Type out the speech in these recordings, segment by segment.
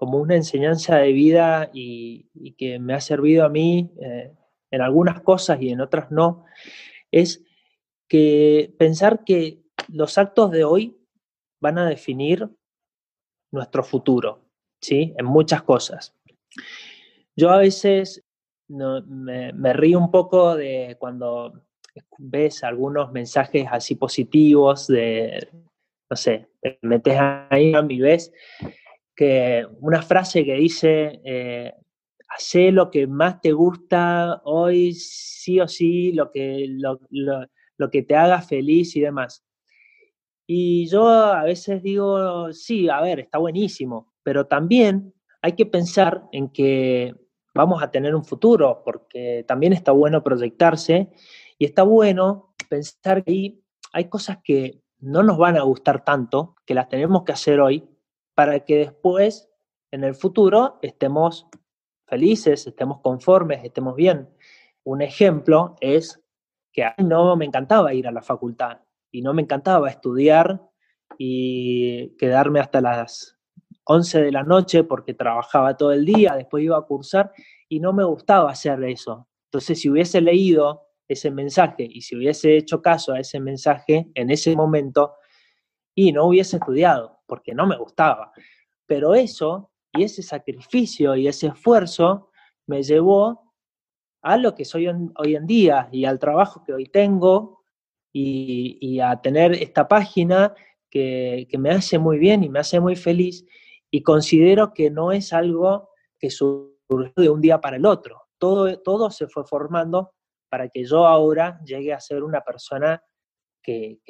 como una enseñanza de vida y, que me ha servido a mí eh, en algunas cosas y en otras no, es que pensar que los actos de hoy van a definir nuestro futuro, ¿sí? En muchas cosas. Yo a veces me, río un poco de cuando ves algunos mensajes así positivos de, no sé, metes ahí y ves una frase que dice, eh, lo que más te gusta hoy, sí o sí, lo que, lo, lo que te haga feliz y demás. Y yo a veces digo, sí, a ver, está buenísimo, pero también hay que pensar en que vamos a tener un futuro, porque también está bueno proyectarse y está bueno pensar que hay cosas que no nos van a gustar tanto, que las tenemos que hacer hoy, para que después, en el futuro, estemos felices, estemos conformes, estemos bien. Un ejemplo es que a mí no me encantaba ir a la facultad y no me encantaba estudiar y quedarme hasta las 11 de la noche porque trabajaba todo el día, después iba a cursar y no me gustaba hacer eso. Entonces, si hubiese leído ese mensaje y si hubiese hecho caso a ese mensaje en ese momento y no hubiese estudiado porque no me gustaba. Pero eso y ese sacrificio y ese esfuerzo me llevó a lo que soy hoy en día y al trabajo que hoy tengo y, a tener esta página que, que, me hace muy bien y me hace muy feliz y considero que no es algo que surgió de un día para el otro. Todo, todo se fue formando para que yo ahora llegue a ser una persona que,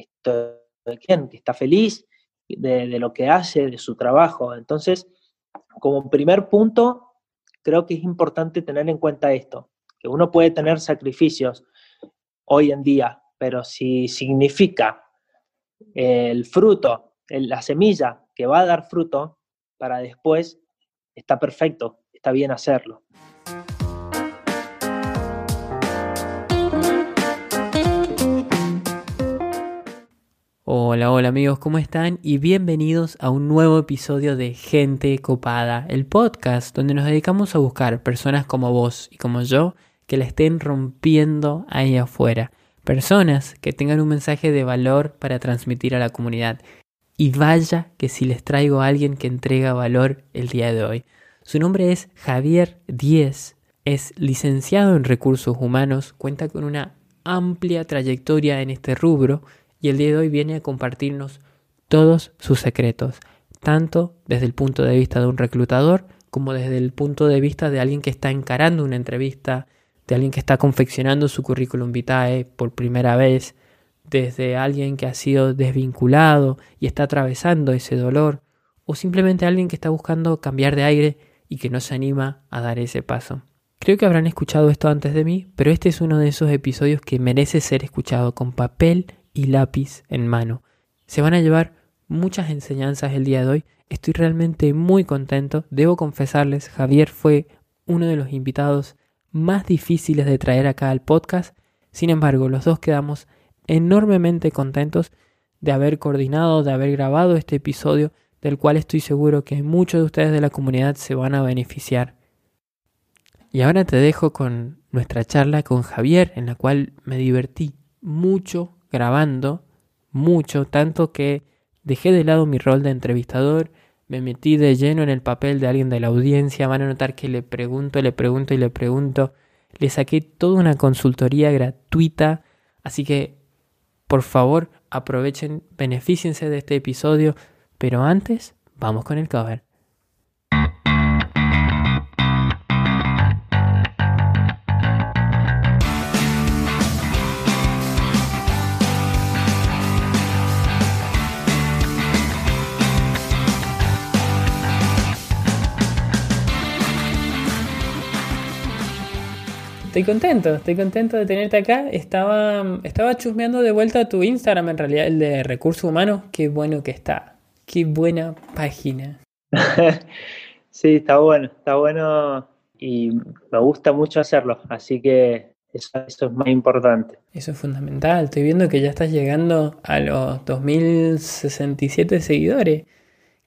que, que está feliz de, de, lo que hace, de su trabajo. Entonces, como primer punto, creo que es importante tener en cuenta esto, que uno puede tener sacrificios hoy en día, pero si significa el fruto, la semilla que va a dar fruto, para después, está perfecto, está bien hacerlo. Hola, hola amigos, ¿cómo están? Y bienvenidos a un nuevo episodio de Gente Copada, el podcast donde nos dedicamos a buscar personas como vos y como yo que la estén rompiendo ahí afuera. Personas que tengan un mensaje de valor para transmitir a la comunidad. Y vaya que si les traigo a alguien que entrega valor el día de hoy. Su nombre es Javier Díez, es licenciado en recursos humanos, cuenta con una amplia trayectoria en este rubro y el día de hoy viene a compartirnos todos sus secretos, tanto desde el punto de vista de un reclutador como desde el punto de vista de alguien que está encarando una entrevista, de alguien que está confeccionando su currículum vitae por primera vez, desde alguien que ha sido desvinculado y está atravesando ese dolor, o simplemente alguien que está buscando cambiar de aire y que no se anima a dar ese paso. Creo que habrán escuchado esto antes de mí, pero este es uno de esos episodios que merece ser escuchado con papel y lápiz en mano. Se van a llevar muchas enseñanzas el día de hoy. Estoy realmente muy contento. Debo confesarles, Javier fue uno de los invitados más difíciles de traer acá al podcast. Sin embargo, los dos quedamos enormemente contentos de haber coordinado, de haber grabado este episodio, del cual estoy seguro que muchos de ustedes de la comunidad se van a beneficiar. Y ahora te dejo con nuestra charla con Javier, en la cual me divertí mucho grabando mucho, tanto que dejé de lado mi rol de entrevistador, me metí de lleno en el papel de alguien de la audiencia, van a notar que le pregunto, le pregunto y le pregunto, le saqué toda una consultoría gratuita, así que por favor aprovechen, beneficiense de este episodio, pero antes vamos con el cover. Estoy contento, estoy contento de tenerte acá. Estaba, estaba chusmeando de vuelta tu Instagram, en realidad, el de recursos humanos. Qué bueno que está. Qué buena página. sí, está bueno, está bueno y me gusta mucho hacerlo. Así que eso, eso, es más importante. Eso es fundamental. Estoy viendo que ya estás llegando a los 2067 seguidores,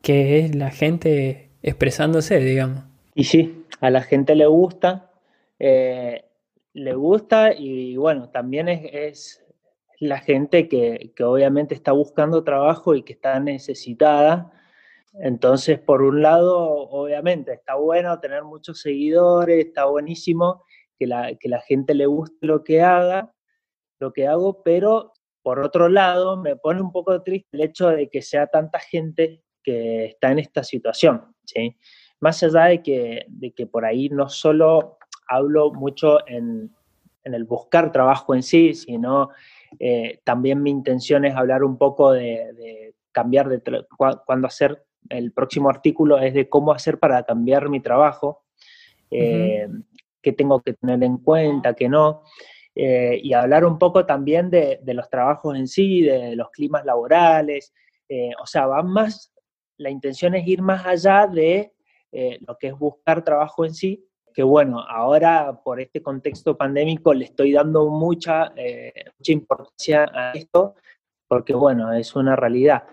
que es la gente expresándose, digamos. Y sí, a la gente le gusta, eh, le gusta y bueno, también es, la gente que, obviamente está buscando trabajo y que está necesitada. Entonces, por un lado, obviamente, está bueno tener muchos seguidores, está buenísimo que la, que la gente le guste lo que haga, lo que hago, pero por otro lado, me pone un poco triste el hecho de que sea tanta gente que está en esta situación, ¿sí? Más allá de que, de que por ahí no solo hablo mucho en, el buscar trabajo en sí, sino eh, también mi intención es hablar un poco de, cambiar de cuando hacer el próximo artículo es de cómo hacer para cambiar mi trabajo, eh, qué tengo que tener en cuenta, qué no. Eh, y hablar un poco también de, los trabajos en sí, de los climas laborales, eh, o sea, va más, la intención es ir más allá de eh, lo que es buscar trabajo en sí, que bueno, ahora por este contexto pandémico le estoy dando mucha, mucha importancia a esto, porque bueno, es una realidad.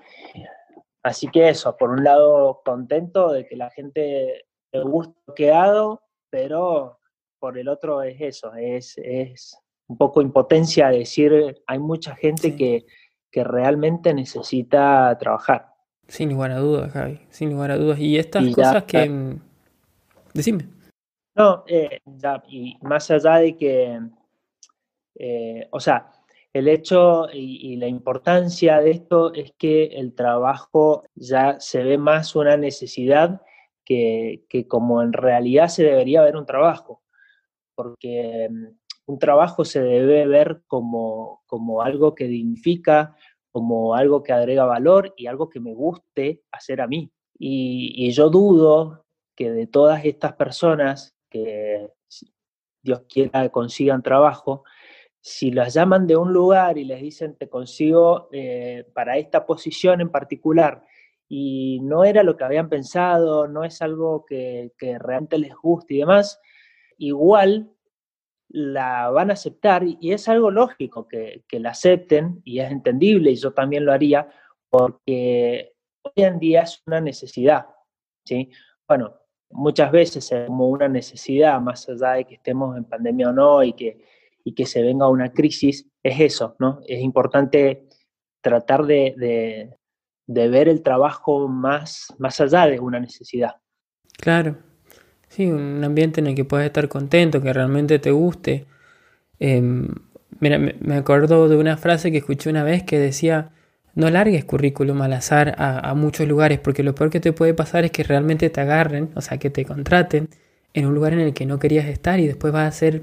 Así que eso, por un lado contento de que la gente le guste lo que hago, pero por el otro es eso, es, es un poco impotencia de decir, hay mucha gente que, realmente necesita trabajar. Sin lugar a dudas, Javi, sin lugar a dudas. Y estas cosas que... Mm, decime. No, eh, y más allá de que, eh, o sea, el hecho y, la importancia de esto es que el trabajo ya se ve más una necesidad que, que como en realidad se debería ver un trabajo. Porque mm, un trabajo se debe ver como, como algo que dignifica, como algo que agrega valor y algo que me guste hacer a mí. Y, yo dudo que de todas estas personas que Dios quiera consigan trabajo, si las llaman de un lugar y les dicen te consigo eh, para esta posición en particular y no era lo que habían pensado, no es algo que, que realmente les guste y demás, igual la van a aceptar y es algo lógico que, la acepten y es entendible y yo también lo haría porque hoy en día es una necesidad, ¿sí? Bueno, muchas veces es como una necesidad, más allá de que estemos en pandemia o no y que, y que se venga una crisis, es eso, ¿no? Es importante tratar de, de ver el trabajo más, más allá de una necesidad. Claro, Sí, un ambiente en el que puedas estar contento, que realmente te guste. Em, mira, me acuerdo de una frase que escuché una vez que decía, no largues currículum al azar a, muchos lugares, porque lo peor que te puede pasar es que realmente te agarren, o sea, que te contraten en un lugar en el que no querías estar y después vas a ser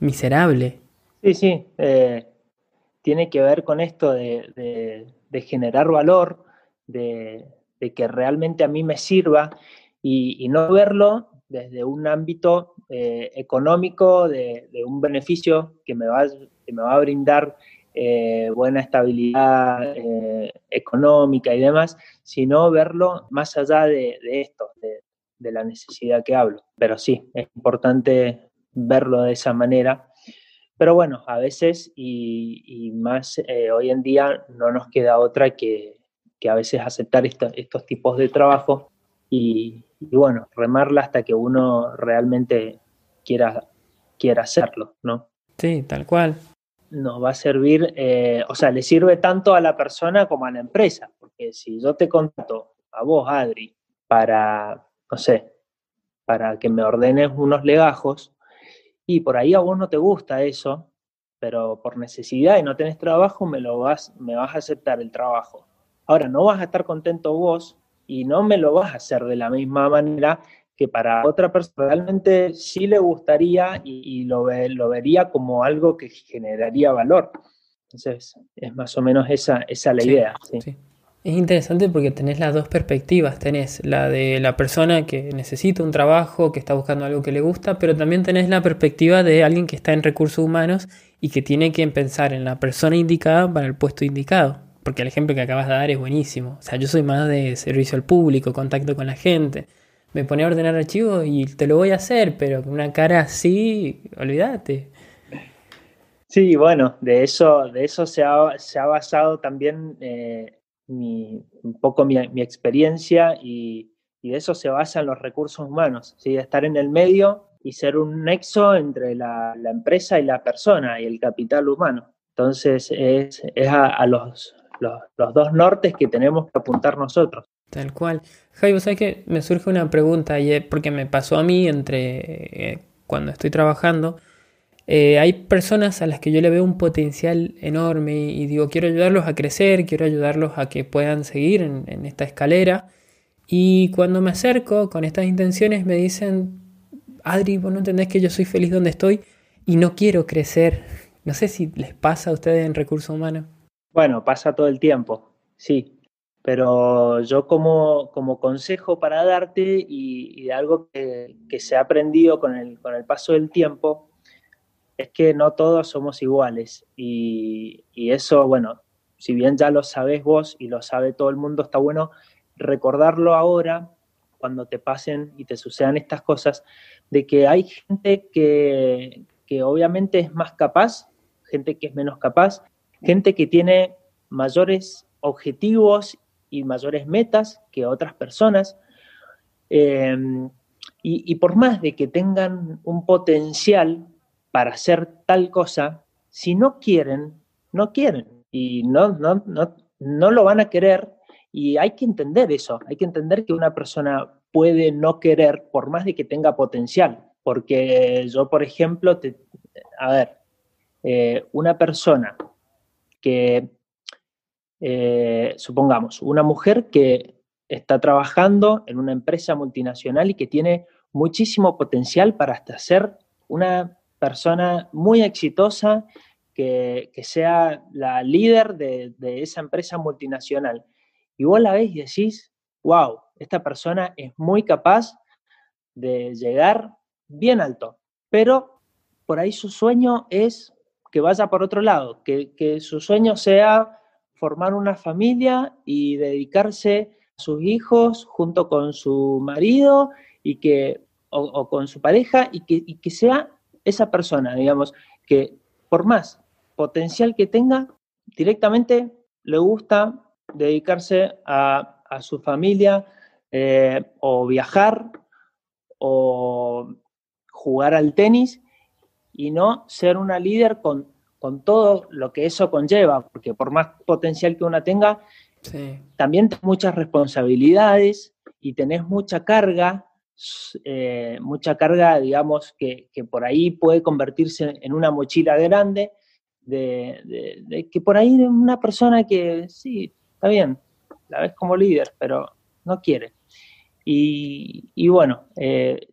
miserable. Sí, sí, eh, tiene que ver con esto de, generar valor, de, que realmente a mí me sirva y no verlo desde un ámbito eh, económico, de, un beneficio que me va, me va a brindar eh, buena estabilidad eh, económica y demás, sino verlo más allá de, esto, de, la necesidad que hablo. Pero sí, es importante verlo de esa manera. Pero bueno, a veces y, más hoy en día no nos queda otra que, a veces aceptar estos tipos de trabajo y, y bueno, remarla hasta que uno realmente quiera, quiera hacerlo, ¿no? Sí, tal cual. Nos va a servir, eh, o sea, le sirve tanto a la persona como a la empresa, porque si yo te contato a vos, Adri, para, no sé, para que me ordenes unos legajos, y por ahí a vos no te gusta eso, pero por necesidad y no tenés trabajo, me, lo vas, me vas a aceptar el trabajo. Ahora, no vas a estar contento vos y no me lo vas a hacer de la misma manera que para otra persona realmente sí le gustaría y, lo, lo, vería como algo que generaría valor. Entonces, es más o menos esa, esa la idea. ¿sí? Es interesante porque tenés las dos perspectivas. Tenés la de la persona que necesita un trabajo, que está buscando algo que le gusta, pero también tenés la perspectiva de alguien que está en recursos humanos y que tiene que pensar en la persona indicada para el puesto indicado porque el ejemplo que acabas de dar es buenísimo. O sea, yo soy más de servicio al público, contacto con la gente. Me pone a ordenar archivos y te lo voy a hacer, pero con una cara así, olvídate. Sí, bueno, de eso, de eso se, ha, se ha basado también eh, un poco mi, experiencia y, Y eso se basa en los recursos humanos, ¿sí? estar en el medio y ser un nexo entre la, empresa y la persona y el capital humano. Entonces es, a, los, los, dos nortes que tenemos que apuntar nosotros. Tal cual. Javi, ¿sabes que me surge una pregunta? Porque me pasó a mí entre eh, cuando estoy trabajando eh, hay personas a las que yo le veo un potencial enorme y digo, quiero ayudarlos a crecer, quiero ayudarlos a que puedan seguir en, esta escalera. Y cuando me acerco con estas intenciones me dicen, Adri, vos no entendés que yo soy feliz donde estoy y no quiero crecer. No sé si les pasa a ustedes en recursos humanos. Bueno, pasa todo el tiempo, sí. Pero yo como, como consejo para darte y, de algo que, se ha aprendido con el, con el paso del tiempo, es que no todos somos iguales y, eso, bueno, si bien ya lo sabes vos y lo sabe todo el mundo, está bueno recordarlo ahora cuando te pasen y te sucedan estas cosas, de que hay gente que, que obviamente es más capaz, gente que es menos capaz, gente que tiene mayores objetivos y mayores metas que otras personas. Y, y, por más de que tengan un potencial para hacer tal cosa, si no quieren, no quieren. Y no, no, no, no lo van a querer. Y hay que entender eso, hay que entender que una persona puede no querer por más de que tenga potencial, porque yo, por ejemplo, te, a ver, eh, una persona que, eh, supongamos, una mujer que está trabajando en una empresa multinacional y que tiene muchísimo potencial para hasta ser una persona muy exitosa que, sea la líder de, esa empresa multinacional. Y vos la ves y decís, wow, esta persona es muy capaz de llegar bien alto, pero por ahí su sueño es que vaya por otro lado, que, su sueño sea formar una familia y dedicarse a sus hijos junto con su marido y que, o, con su pareja y que, que sea esa persona, digamos, que por más potencial que tenga, directamente le gusta dedicarse a, su familia eh, o viajar o jugar al tenis y no ser una líder con, con todo lo que eso conlleva, porque por más potencial que una tenga, también tenés muchas responsabilidades y tenés mucha carga eh, mucha carga, digamos, que, por ahí puede convertirse en una mochila grande, de, que por ahí una persona que sí, está bien, la ves como líder, pero no quiere. Y, bueno, eh,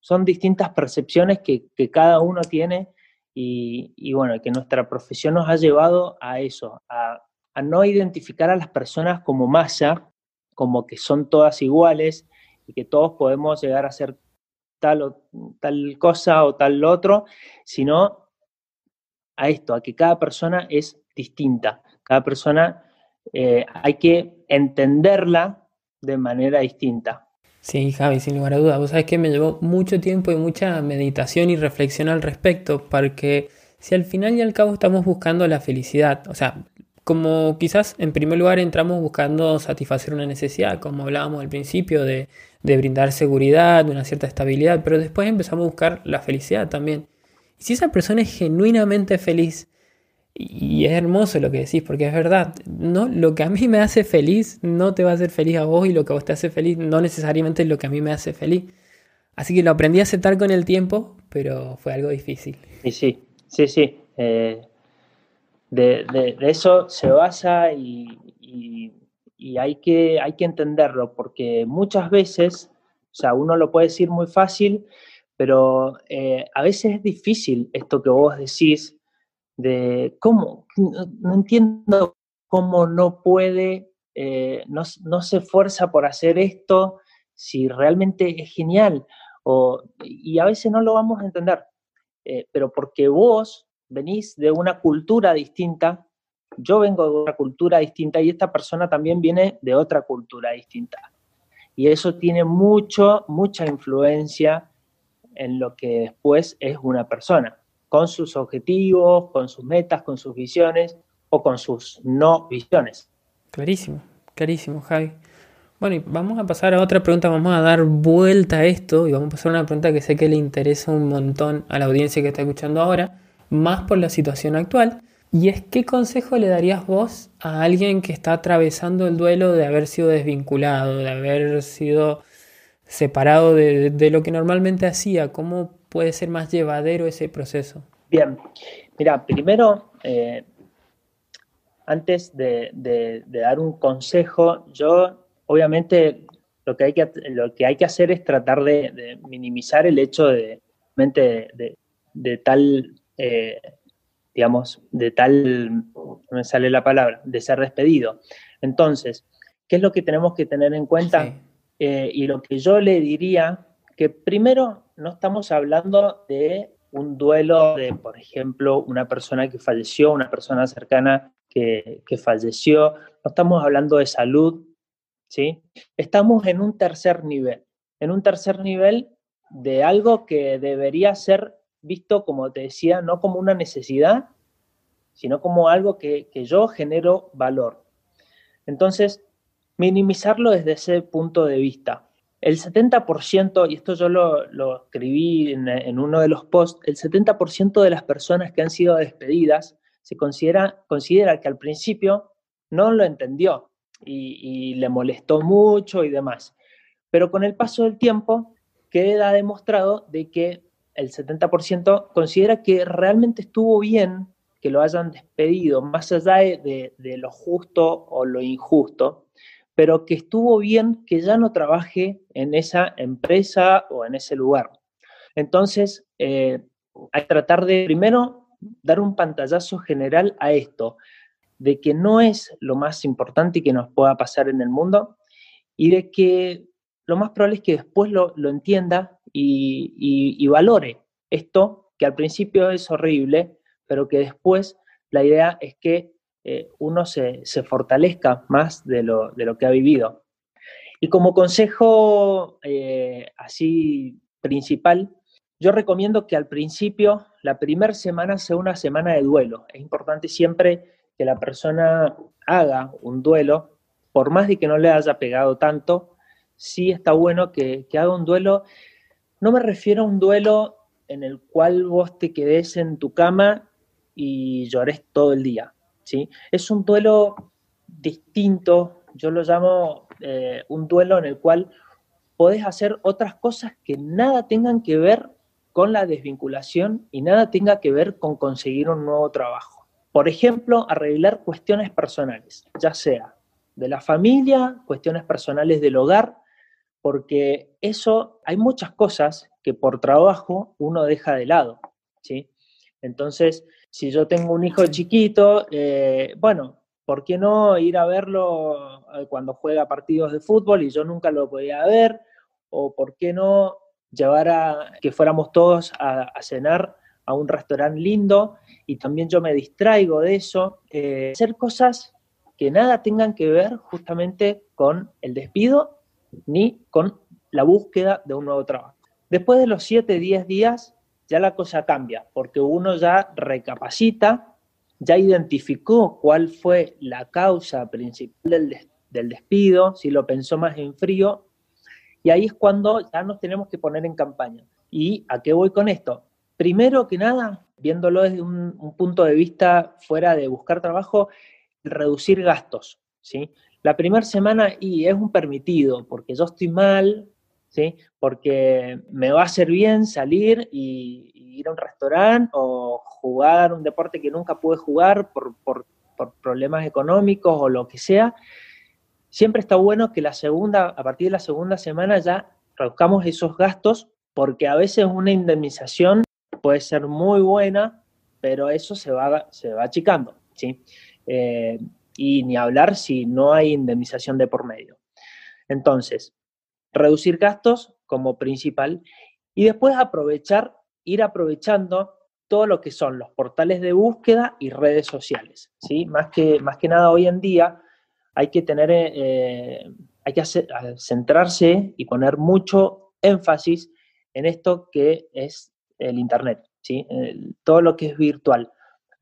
son distintas percepciones que, cada uno tiene y, bueno, que nuestra profesión nos ha llevado a eso, a, no identificar a las personas como masa, como que son todas iguales, y que todos podemos llegar a hacer tal o tal cosa o tal otro, sino a esto, a que cada persona es distinta, cada persona eh, hay que entenderla de manera distinta. Sí, Javi, sin lugar a dudas. Vos sabés que me llevó mucho tiempo y mucha meditación y reflexión al respecto, porque si al final y al cabo estamos buscando la felicidad, o sea, como quizás en primer lugar entramos buscando satisfacer una necesidad, como hablábamos al principio, de, brindar seguridad, de una cierta estabilidad, pero después empezamos a buscar la felicidad también. Y si esa persona es genuinamente feliz, y es hermoso lo que decís, porque es verdad, no, lo que a mí me hace feliz no te va a hacer feliz a vos y lo que a vos te hace feliz no necesariamente es lo que a mí me hace feliz. Así que lo aprendí a aceptar con el tiempo, pero fue algo difícil. Sí, sí, sí, sí. Eh, de, eso se basa y, hay, que, hay que entenderlo, porque muchas veces, o sea, uno lo puede decir muy fácil, pero eh, a veces es difícil esto que vos decís de cómo, no, entiendo cómo no puede, eh, no, se esfuerza por hacer esto si realmente es genial. O, y a veces no lo vamos a entender, eh, pero porque vos venís de una cultura distinta, yo vengo de una cultura distinta y esta persona también viene de otra cultura distinta. Y eso tiene mucho, mucha influencia en lo que después es una persona, con sus objetivos, con sus metas, con sus visiones o con sus no visiones. Clarísimo, clarísimo, Javi. Bueno, y vamos a pasar a otra pregunta, vamos a dar vuelta a esto y vamos a pasar a una pregunta que sé que le interesa un montón a la audiencia que está escuchando ahora, más por la situación actual. Y es, ¿qué consejo le darías vos a alguien que está atravesando el duelo de haber sido desvinculado, de haber sido separado de, lo que normalmente hacía? ¿Cómo puede ser más llevadero ese proceso? Bien, mira, primero, eh, antes de, dar un consejo, yo obviamente lo que hay que, lo que, hay que hacer es tratar de, minimizar el hecho de, de, tal, eh, digamos, de tal, no me sale la palabra, de ser despedido. Entonces, ¿qué es lo que tenemos que tener en cuenta? Eh, y lo que yo le diría, que primero no estamos hablando de un duelo de, por ejemplo, una persona que falleció, una persona cercana que, que falleció, no estamos hablando de salud, ¿sí? Estamos en un tercer nivel, en un tercer nivel de algo que debería ser visto, como te decía, no como una necesidad, sino como algo que, yo genero valor. Entonces, minimizarlo desde ese punto de vista. El 70%, y esto yo lo, escribí en, uno de los posts, el 70% de las personas que han sido despedidas se considera, considera que al principio no lo entendió, y, le molestó mucho y demás. Pero con el paso del tiempo queda demostrado de que el 70% considera que realmente estuvo bien que lo hayan despedido, más allá de, lo justo o lo injusto, pero que estuvo bien que ya no trabaje en esa empresa o en ese lugar. Entonces, eh, hay que tratar de primero dar un pantallazo general a esto de que no es lo más importante que nos pueda pasar en el mundo y de que lo más probable es que después lo, entienda y, valore esto, que al principio es horrible, pero que después la idea es que eh, uno se, fortalezca más de lo, que ha vivido. Y como consejo eh, así principal, yo recomiendo que al principio, la primera semana sea una semana de duelo. Es importante siempre que la persona haga un duelo, por más de que no le haya pegado tanto, sí está bueno que, haga un duelo. No me refiero a un duelo en el cual vos te quedes en tu cama y llores todo el día. Es un duelo distinto, yo lo llamo eh, un duelo en el cual podés hacer otras cosas que nada tengan que ver con la desvinculación y nada tenga que ver con conseguir un nuevo trabajo. Por ejemplo, arreglar cuestiones personales, ya sea de la familia, cuestiones personales del hogar, porque eso, hay muchas cosas que por trabajo uno deja de lado, ¿sí? Entonces, si yo tengo un hijo chiquito, eh, bueno, ¿por qué no ir a verlo eh, cuando juega partidos de fútbol y yo nunca lo podía ver? ¿O por qué no llevar a que fuéramos todos a cenar a un restaurante lindo y también yo me distraigo de eso. Eh, hacer cosas que nada tengan que ver justamente con el despido ni con la búsqueda de un nuevo trabajo. Después de los 7, 10 días, ya la cosa cambia, porque uno ya recapacita, ya identificó cuál fue la causa principal del, despido, si lo pensó más en frío, y ahí es cuando ya nos tenemos que poner en campaña. ¿Y a qué voy con esto? Primero que nada, viéndolo desde un, punto de vista fuera de buscar trabajo, reducir gastos, ¿sí? La primera semana y es un permitido, porque yo estoy mal, ¿sí? Porque me va a hacer bien salir y, ir a un restaurante o jugar un deporte que nunca pude jugar por, por problemas económicos o lo que sea. Siempre está bueno que la segunda, a partir de la segunda semana ya reduzcamos esos gastos, porque a veces una indemnización puede ser muy buena, pero eso se va, se va achicando, ¿sí? Eh, y ni hablar si no hay indemnización de por medio. Entonces, reducir gastos como principal y después aprovechar, ir aprovechando todo lo que son los portales de búsqueda y redes sociales, ¿sí? Más que, más que nada hoy en día hay que tener, eh, hay que centrarse y poner mucho énfasis en esto que es el Internet, ¿sí? todo lo que es virtual.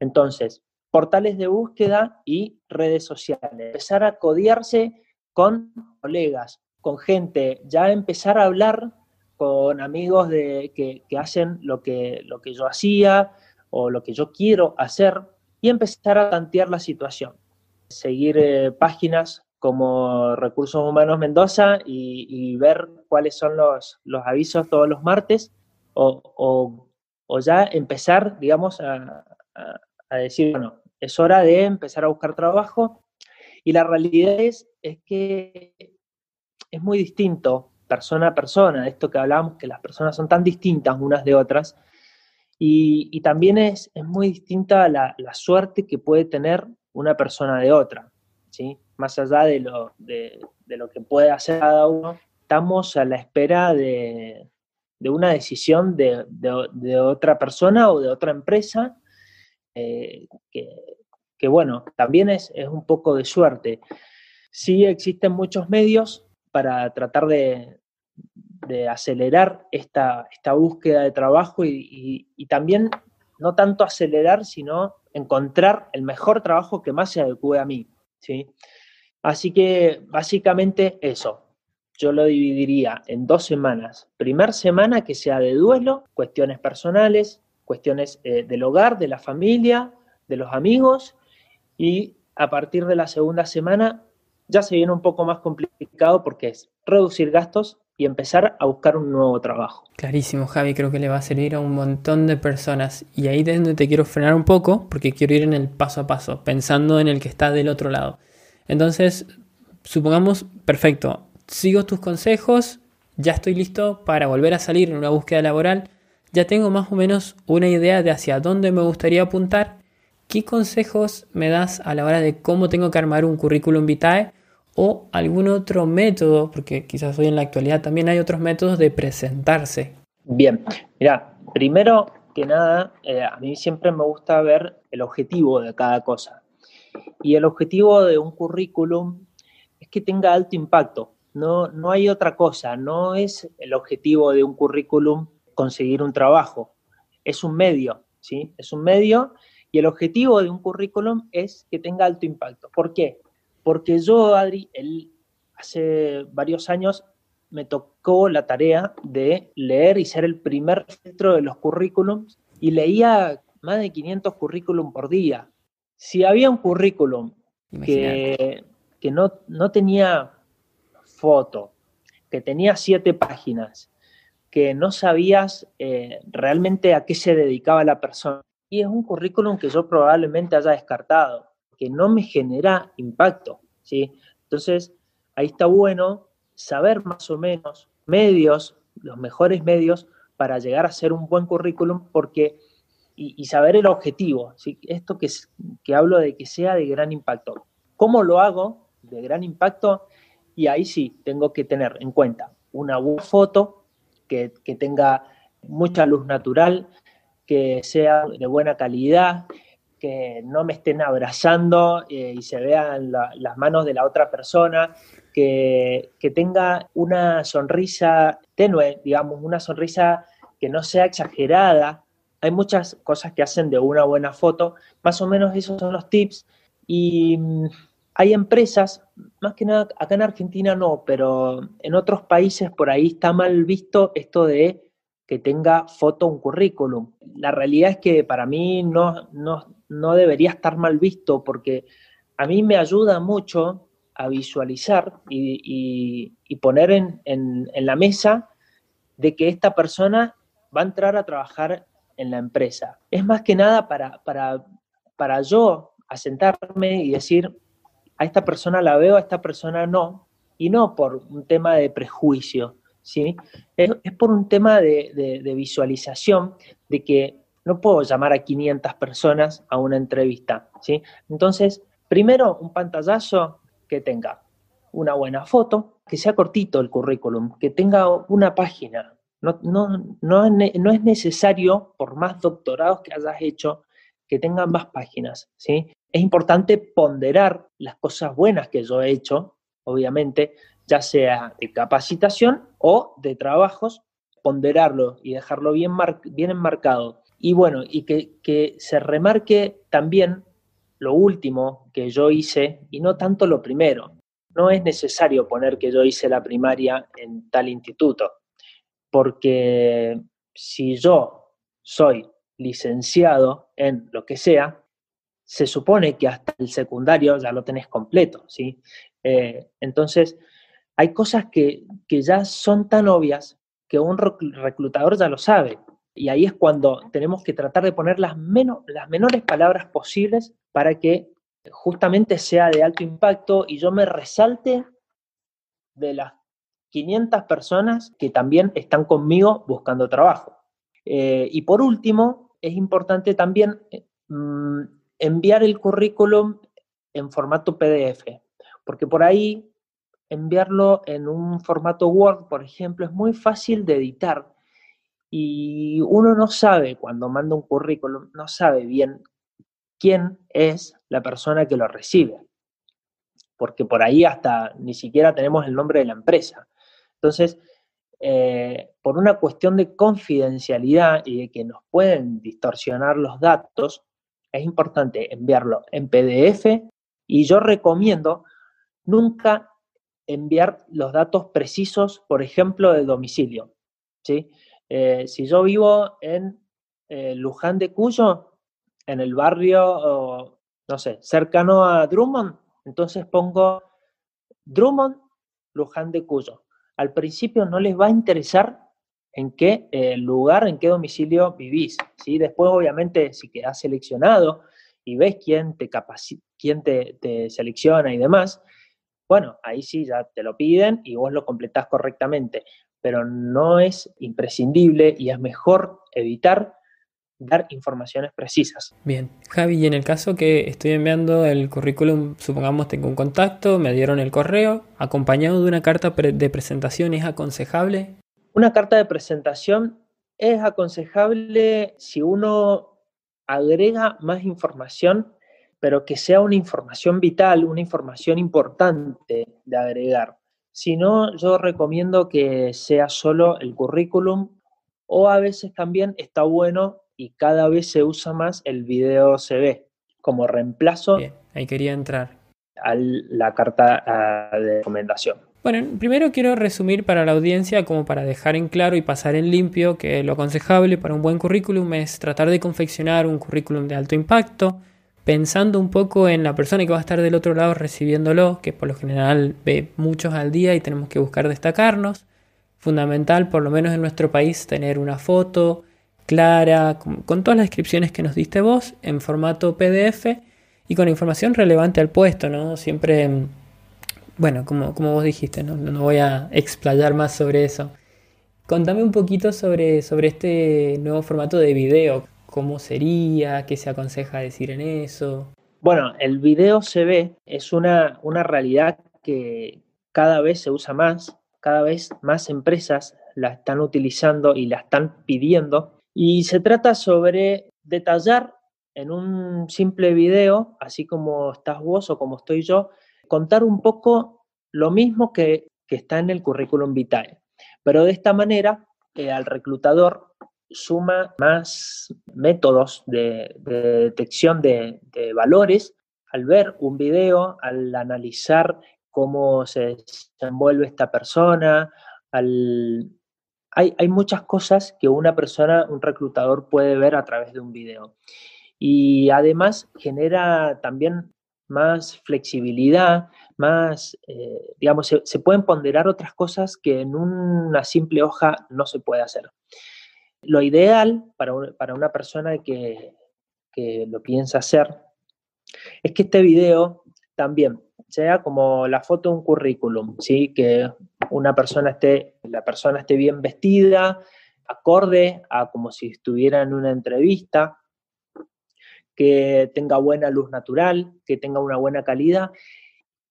Entonces, portales de búsqueda y redes sociales. Empezar a codiarse con colegas, con gente, ya empezar a hablar con amigos de, que, hacen lo que, lo que yo hacía o lo que yo quiero hacer y empezar a tantear la situación. Seguir eh, páginas como Recursos Humanos Mendoza y, ver cuáles son los, los, avisos todos los martes o, o, ya empezar, digamos, a, a, decir, bueno, es hora de empezar a buscar trabajo y la realidad es, es que es muy distinto persona a persona, esto que hablábamos, que las personas son tan distintas unas de otras, y, y también es, es, muy distinta la, la, suerte que puede tener una persona de otra, ¿sí? Más allá de lo, de, lo que puede hacer cada uno, estamos a la espera de, de una decisión de, de, otra persona o de otra empresa, eh, que, que, bueno, también es, es un poco de suerte. Sí existen muchos medios para tratar de, acelerar esta, búsqueda de trabajo y, también no tanto acelerar, sino encontrar el mejor trabajo que más se adecue a mí. ¿sí? Así que básicamente eso. Yo lo dividiría en dos semanas. Primer semana que sea de duelo, cuestiones personales, cuestiones eh, del hogar, de la familia, de los amigos. Y a partir de la segunda semana ya se viene un poco más complicado porque es reducir gastos y empezar a buscar un nuevo trabajo. Clarísimo, Javi, creo que le va a servir a un montón de personas. Y ahí es donde te quiero frenar un poco, porque quiero ir en el paso a paso, pensando en el que está del otro lado. Entonces, supongamos, perfecto, sigo tus consejos, ya estoy listo para volver a salir en una búsqueda laboral, ya tengo más o menos una idea de hacia dónde me gustaría apuntar. ¿Qué consejos me das a la hora de cómo tengo que armar un currículum vitae o algún otro método, porque quizás hoy en la actualidad también hay otros métodos de presentarse. Bien, mira, primero que nada, eh, a mí siempre me gusta ver el objetivo de cada cosa. Y el objetivo de un currículum es que tenga alto impacto. No, no hay otra cosa, no es el objetivo de un currículum conseguir un trabajo, es un medio, ¿sí? Es un medio y el objetivo de un currículum es que tenga alto impacto. ¿Por qué? Porque yo, Adri, él, hace varios años me tocó la tarea de leer y ser el primer filtro de los currículums y leía más de 500 currículums por día. Si había un currículum que, que no, no, tenía foto, que tenía siete páginas, que no sabías eh, realmente a qué se dedicaba la persona, y es un currículum que yo probablemente haya descartado que no me genera impacto, ¿sí? Entonces, ahí está bueno saber más o menos medios, los mejores medios para llegar a hacer un buen currículum, porque, y, saber el objetivo, ¿sí? Esto que, que hablo de que sea de gran impacto. ¿Cómo lo hago de gran impacto? Y ahí sí, tengo que tener en cuenta una buena foto que, que tenga mucha luz natural, que sea de buena calidad, que no me estén abrazando eh, y se vean las manos de la otra persona, que, tenga una sonrisa tenue, digamos, una sonrisa que no sea exagerada. Hay muchas cosas que hacen de una buena foto, más o menos esos son los tips. Y mm, hay empresas, más que nada acá en Argentina no, pero en otros países por ahí está mal visto esto de que tenga foto un currículum. La realidad es que para mí no, no, debería estar mal visto porque a mí me ayuda mucho a visualizar y, poner en, la mesa de que esta persona va a entrar a trabajar en la empresa. Es más que nada para, para, para yo asentarme y decir, a esta persona la veo, a esta persona no, y no por un tema de prejuicio, ¿sí? Es, por un tema de, visualización de que no puedo llamar a 500 personas a una entrevista, ¿sí? Entonces, primero un pantallazo que tenga una buena foto, que sea cortito el currículum, que tenga una página. No, no, es necesario, por más doctorados que hayas hecho, que tengan más páginas, ¿sí? Es importante ponderar las cosas buenas que yo he hecho, obviamente, ya sea de capacitación o de trabajos, ponderarlo y dejarlo bien, bien enmarcado. Y bueno, y que, se remarque también lo último que yo hice y no tanto lo primero. no es necesario poner que yo hice la primaria en tal instituto, porque si yo soy licenciado en lo que sea, se supone que hasta el secundario ya lo tenés completo, ¿sí? Eh, entonces, hay cosas que, que ya son tan obvias que un reclutador ya lo sabe. Y ahí es cuando tenemos que tratar de poner las, menos, las menores palabras posibles para que justamente sea de alto impacto y yo me resalte de las 500 personas que también están conmigo buscando trabajo. Eh, y por último, es importante también mm, enviar el currículum en formato PDF, porque por ahí enviarlo en un formato Word, por ejemplo, es muy fácil de editar y uno no sabe cuando manda un currículum, no sabe bien quién es la persona que lo recibe, porque por ahí hasta ni siquiera tenemos el nombre de la empresa. Entonces, eh, por una cuestión de confidencialidad y de que nos pueden distorsionar los datos, es importante enviarlo en PDF y yo recomiendo nunca enviar los datos precisos, por ejemplo, de domicilio. ¿sí? Eh, si yo vivo en eh, Luján de Cuyo, en el barrio, no sé, cercano a Drummond, entonces pongo Drummond, Luján de Cuyo. Al principio no les va a interesar en qué eh, lugar, en qué domicilio vivís. ¿sí? Después, obviamente, si quedás seleccionado y ves quién te, quién te selecciona y demás, bueno, ahí sí ya te lo piden y vos lo completás correctamente, pero no es imprescindible y es mejor evitar dar informaciones precisas. Bien, Javi, y en el caso que estoy enviando el currículum, supongamos tengo un contacto, me dieron el correo, acompañado de una carta de presentación, ¿es aconsejable? Una carta de presentación es aconsejable si uno agrega más información pero que sea una información vital, una información importante de agregar. Si no, yo recomiendo que sea solo el currículum o a veces también está bueno y cada vez se usa más el video CV como reemplazo. Bien, ahí quería entrar. A la carta de recomendación. Bueno, primero quiero resumir para la audiencia como para dejar en claro y pasar en limpio que lo aconsejable para un buen currículum es tratar de confeccionar un currículum de alto impacto, pensando un poco en la persona que va a estar del otro lado recibiéndolo, que por lo general ve muchos al día y tenemos que buscar destacarnos. Fundamental, por lo menos en nuestro país, tener una foto clara, con, todas las descripciones que nos diste vos, en formato PDF y con información relevante al puesto, ¿no? Siempre, bueno, como, como vos dijiste, ¿no? no voy a explayar más sobre eso. Contame un poquito sobre, sobre este nuevo formato de video cómo sería, qué se aconseja decir en eso. Bueno, el video se ve, es una, una realidad que cada vez se usa más, cada vez más empresas la están utilizando y la están pidiendo. Y se trata sobre detallar en un simple video, así como estás vos o como estoy yo, contar un poco lo mismo que, que está en el currículum vitae. Pero de esta manera, eh, al reclutador suma más métodos de, detección de, valores al ver un video, al analizar cómo se desenvuelve esta persona, hay, hay, muchas cosas que una persona, un reclutador puede ver a través de un video. Y además genera también más flexibilidad, más, eh, digamos, se, pueden ponderar otras cosas que en una simple hoja no se puede hacer. Lo ideal para, una persona que, lo piensa hacer es que este video también sea como la foto de un currículum, ¿sí? que una persona esté, la persona esté bien vestida, acorde a como si estuviera en una entrevista, que tenga buena luz natural, que tenga una buena calidad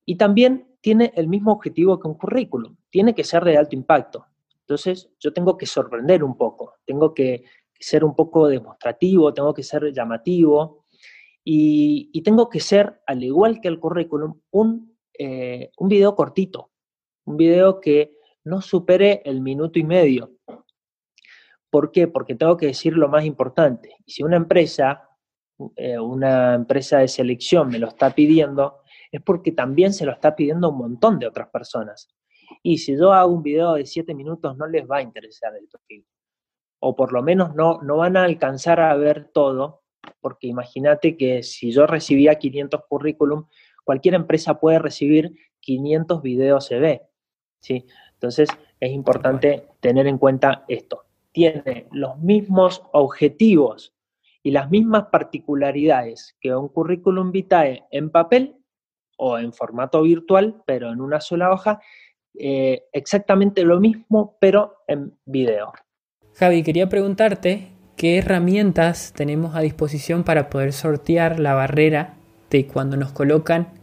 y también tiene el mismo objetivo que un currículum, tiene que ser de alto impacto. Entonces yo tengo que sorprender un poco, tengo que ser un poco demostrativo, tengo que ser llamativo y, tengo que ser, al igual que el currículum, un, eh, un video cortito, un video que no supere el minuto y medio. ¿Por qué? Porque tengo que decir lo más importante. Y si una empresa, eh, una empresa de selección me lo está pidiendo, es porque también se lo está pidiendo un montón de otras personas. Y si yo hago un video de 7 minutos, no les va a interesar el perfil. O por lo menos no, no van a alcanzar a ver todo, porque imagínate que si yo recibía 500 currículum, cualquier empresa puede recibir 500 videos CV. ¿sí? Entonces es importante tener en cuenta esto. Tiene los mismos objetivos y las mismas particularidades que un currículum vitae en papel o en formato virtual, pero en una sola hoja, eh, exactamente lo mismo, pero en video. Javi, quería preguntarte qué herramientas tenemos a disposición para poder sortear la barrera de cuando nos colocan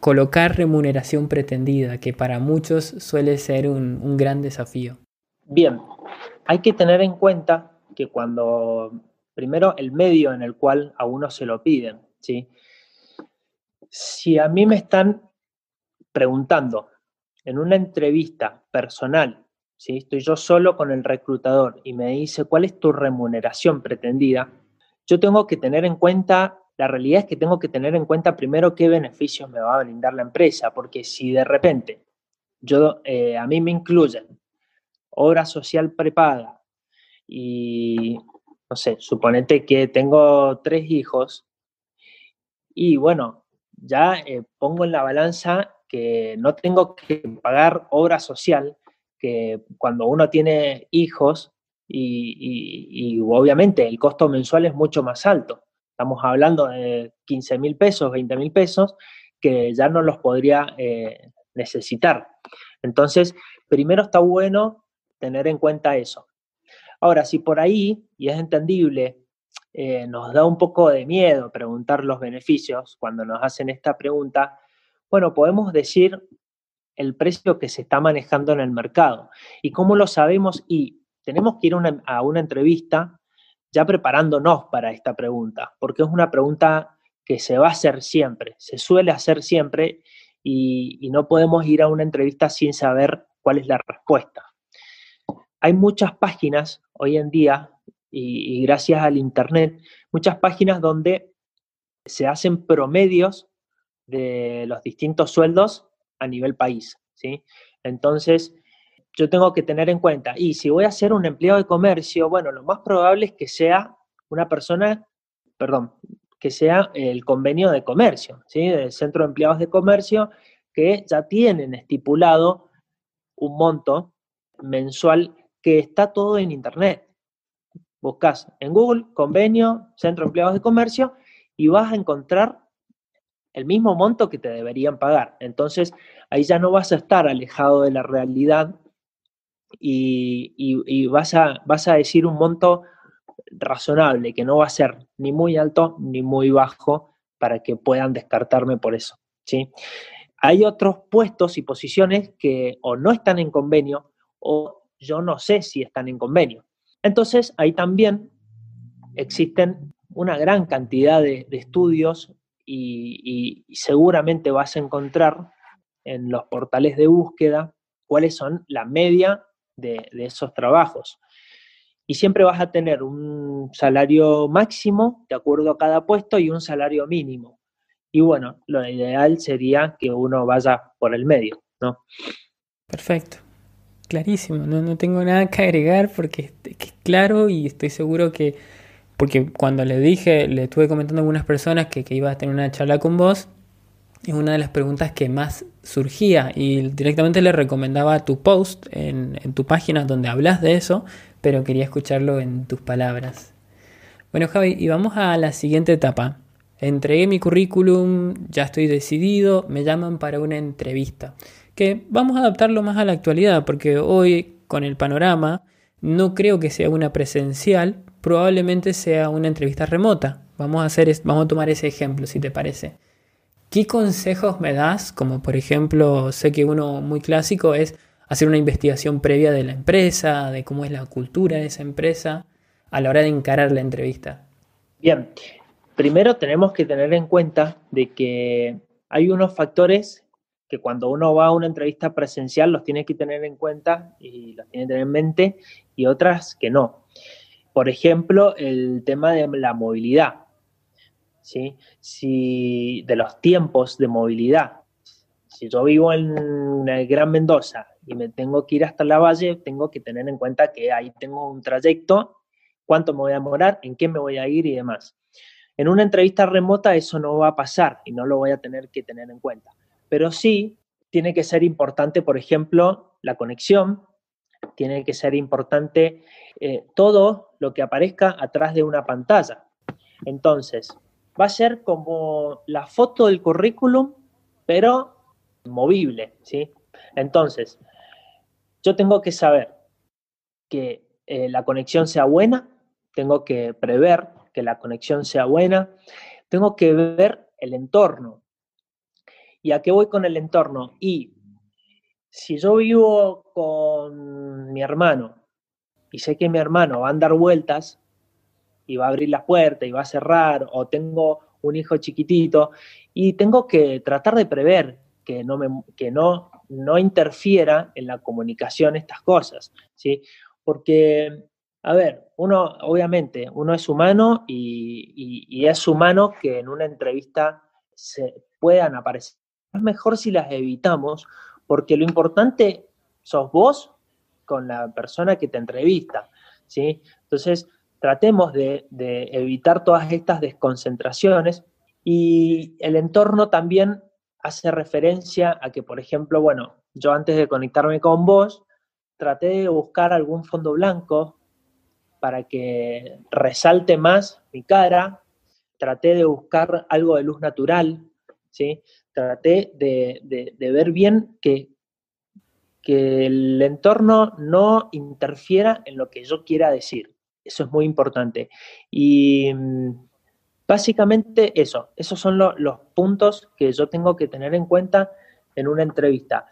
colocar remuneración pretendida, que para muchos suele ser un, un gran desafío. Bien, hay que tener en cuenta que cuando, primero, el medio en el cual a uno se lo piden, ¿sí? Si a mí me están preguntando en una entrevista personal, ¿sí? estoy yo solo con el reclutador y me dice cuál es tu remuneración pretendida, yo tengo que tener en cuenta la realidad es que tengo que tener en cuenta primero qué beneficios me va a brindar la empresa, porque si de repente yo, eh, a mí me incluyen obra social prepaga y, no sé, suponete que tengo tres hijos y bueno, ya eh, pongo en la balanza que no tengo que pagar obra social, que cuando uno tiene hijos y obviamente el costo mensual es mucho más alto. Estamos hablando de 15 mil pesos, 20 mil pesos, que ya no los podría eh, necesitar. Entonces, primero está bueno tener en cuenta eso. Ahora, si por ahí, y es entendible, eh, nos da un poco de miedo preguntar los beneficios cuando nos hacen esta pregunta, bueno, podemos decir el precio que se está manejando en el mercado. ¿Y cómo lo sabemos? Y tenemos que ir a una entrevista ya preparándonos para esta pregunta, porque es una pregunta que se va a hacer siempre, se suele hacer siempre y, no podemos ir a una entrevista sin saber cuál es la respuesta. Hay muchas páginas hoy en día y, gracias al Internet, muchas páginas donde se hacen promedios de los distintos sueldos a nivel país. ¿sí? Entonces, yo tengo que tener en cuenta, y si voy a ser un empleado de comercio, bueno, lo más probable es que sea una persona, perdón, que sea el convenio de comercio, ¿sí? Del Centro de Empleados de Comercio, que ya tienen estipulado un monto mensual que está todo en Internet. Buscas en Google, convenio, Centro de Empleados de Comercio, y vas a encontrar el mismo monto que te deberían pagar. Entonces, ahí ya no vas a estar alejado de la realidad y, vas, a, vas a decir un monto razonable, que no va a ser ni muy alto ni muy bajo para que puedan descartarme por eso. ¿sí? Hay otros puestos y posiciones que o no están en convenio o yo no sé si están en convenio. Entonces, ahí también existen una gran cantidad de, estudios y, seguramente vas a encontrar en los portales de búsqueda cuáles son la media de, esos trabajos. Y siempre vas a tener un salario máximo de acuerdo a cada puesto y un salario mínimo. Y bueno, lo ideal sería que uno vaya por el medio, ¿no? Perfecto. Clarísimo, no, no tengo nada que agregar porque es claro y estoy seguro que, porque cuando le dije, le estuve comentando a algunas personas que, iba a tener una charla con vos, es una de las preguntas que más surgía y directamente le recomendaba tu post en, tu página donde hablas de eso, pero quería escucharlo en tus palabras. Bueno, Javi, y vamos a la siguiente etapa. Entregué mi currículum, ya estoy decidido, me llaman para una entrevista. Que vamos a adaptarlo más a la actualidad, porque hoy, con el panorama, no creo que sea una presencial, probablemente sea una entrevista remota. Vamos a, hacer, vamos a tomar ese ejemplo, si te parece. ¿Qué consejos me das? Como por ejemplo, sé que uno muy clásico es hacer una investigación previa de la empresa, de cómo es la cultura de esa empresa a la hora de encarar la entrevista. Bien, primero tenemos que tener en cuenta de que hay unos factores que cuando uno va a una entrevista presencial los tiene que tener en cuenta y los tiene que tener en mente y otras que no. Por ejemplo, el tema de la movilidad. ¿sí? Si, de los tiempos de movilidad. Si yo vivo en el Gran Mendoza y me tengo que ir hasta la valle, tengo que tener en cuenta que ahí tengo un trayecto, cuánto me voy a demorar, en qué me voy a ir y demás. En una entrevista remota eso no va a pasar y no lo voy a tener que tener en cuenta. Pero sí tiene que ser importante, por ejemplo, la conexión, tiene que ser importante eh, todo lo que aparezca atrás de una pantalla. Entonces, va a ser como la foto del currículum, pero movible, ¿sí? Entonces, yo tengo que saber que eh, la conexión sea buena, tengo que prever que la conexión sea buena, tengo que ver el entorno. ¿Y a qué voy con el entorno? Y si yo vivo con mi hermano y sé que mi hermano va a dar vueltas y va a abrir la puerta y va a cerrar, o tengo un hijo chiquitito, y tengo que tratar de prever que no, me, que no, no interfiera en la comunicación estas cosas, ¿sí? Porque a ver, uno, obviamente, uno es humano y, es humano que en una entrevista se puedan aparecer. Es mejor si las evitamos, porque lo importante sos vos con la persona que te entrevista, ¿sí? Entonces, tratemos de, evitar todas estas desconcentraciones y el entorno también hace referencia a que, por ejemplo, bueno, yo antes de conectarme con vos, traté de buscar algún fondo blanco para que resalte más mi cara, traté de buscar algo de luz natural, ¿sí? traté de, ver bien que, que el entorno no interfiera en lo que yo quiera decir. Eso es muy importante. Y mm, básicamente eso, esos son los puntos que yo tengo que tener en cuenta en una entrevista.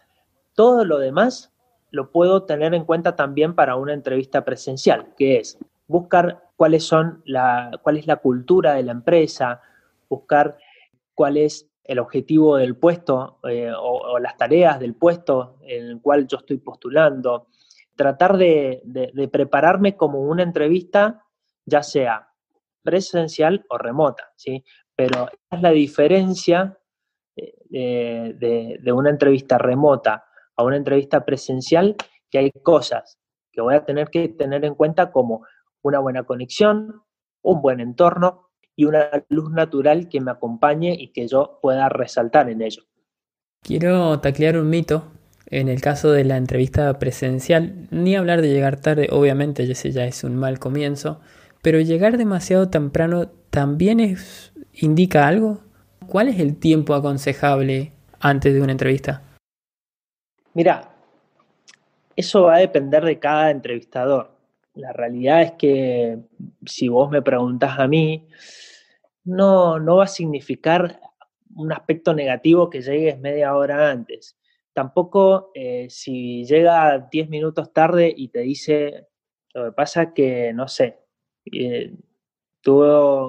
Todo lo demás lo puedo tener en cuenta también para una entrevista presencial, que es buscar cuáles son la, cuál es la cultura de la empresa, buscar cuál es el objetivo del puesto eh, o, las tareas del puesto en el cual yo estoy postulando, tratar de, prepararme como una entrevista, ya sea presencial o remota, ¿sí? Pero es la diferencia eh, de una entrevista remota a una entrevista presencial, que hay cosas que voy a tener que tener en cuenta como una buena conexión, un buen entorno y una luz natural que me acompañe y que yo pueda resaltar en ello. Quiero taclear un mito en el caso de la entrevista presencial, ni hablar de llegar tarde, obviamente ese ya es un mal comienzo, pero llegar demasiado temprano también es, indica algo. ¿Cuál es el tiempo aconsejable antes de una entrevista? Mira, eso va a depender de cada entrevistador. La realidad es que si vos me preguntás a mí, no, no va a significar un aspecto negativo que llegues media hora antes. Tampoco eh, si llega 10 minutos tarde y te dice, lo que pasa que, no sé, eh,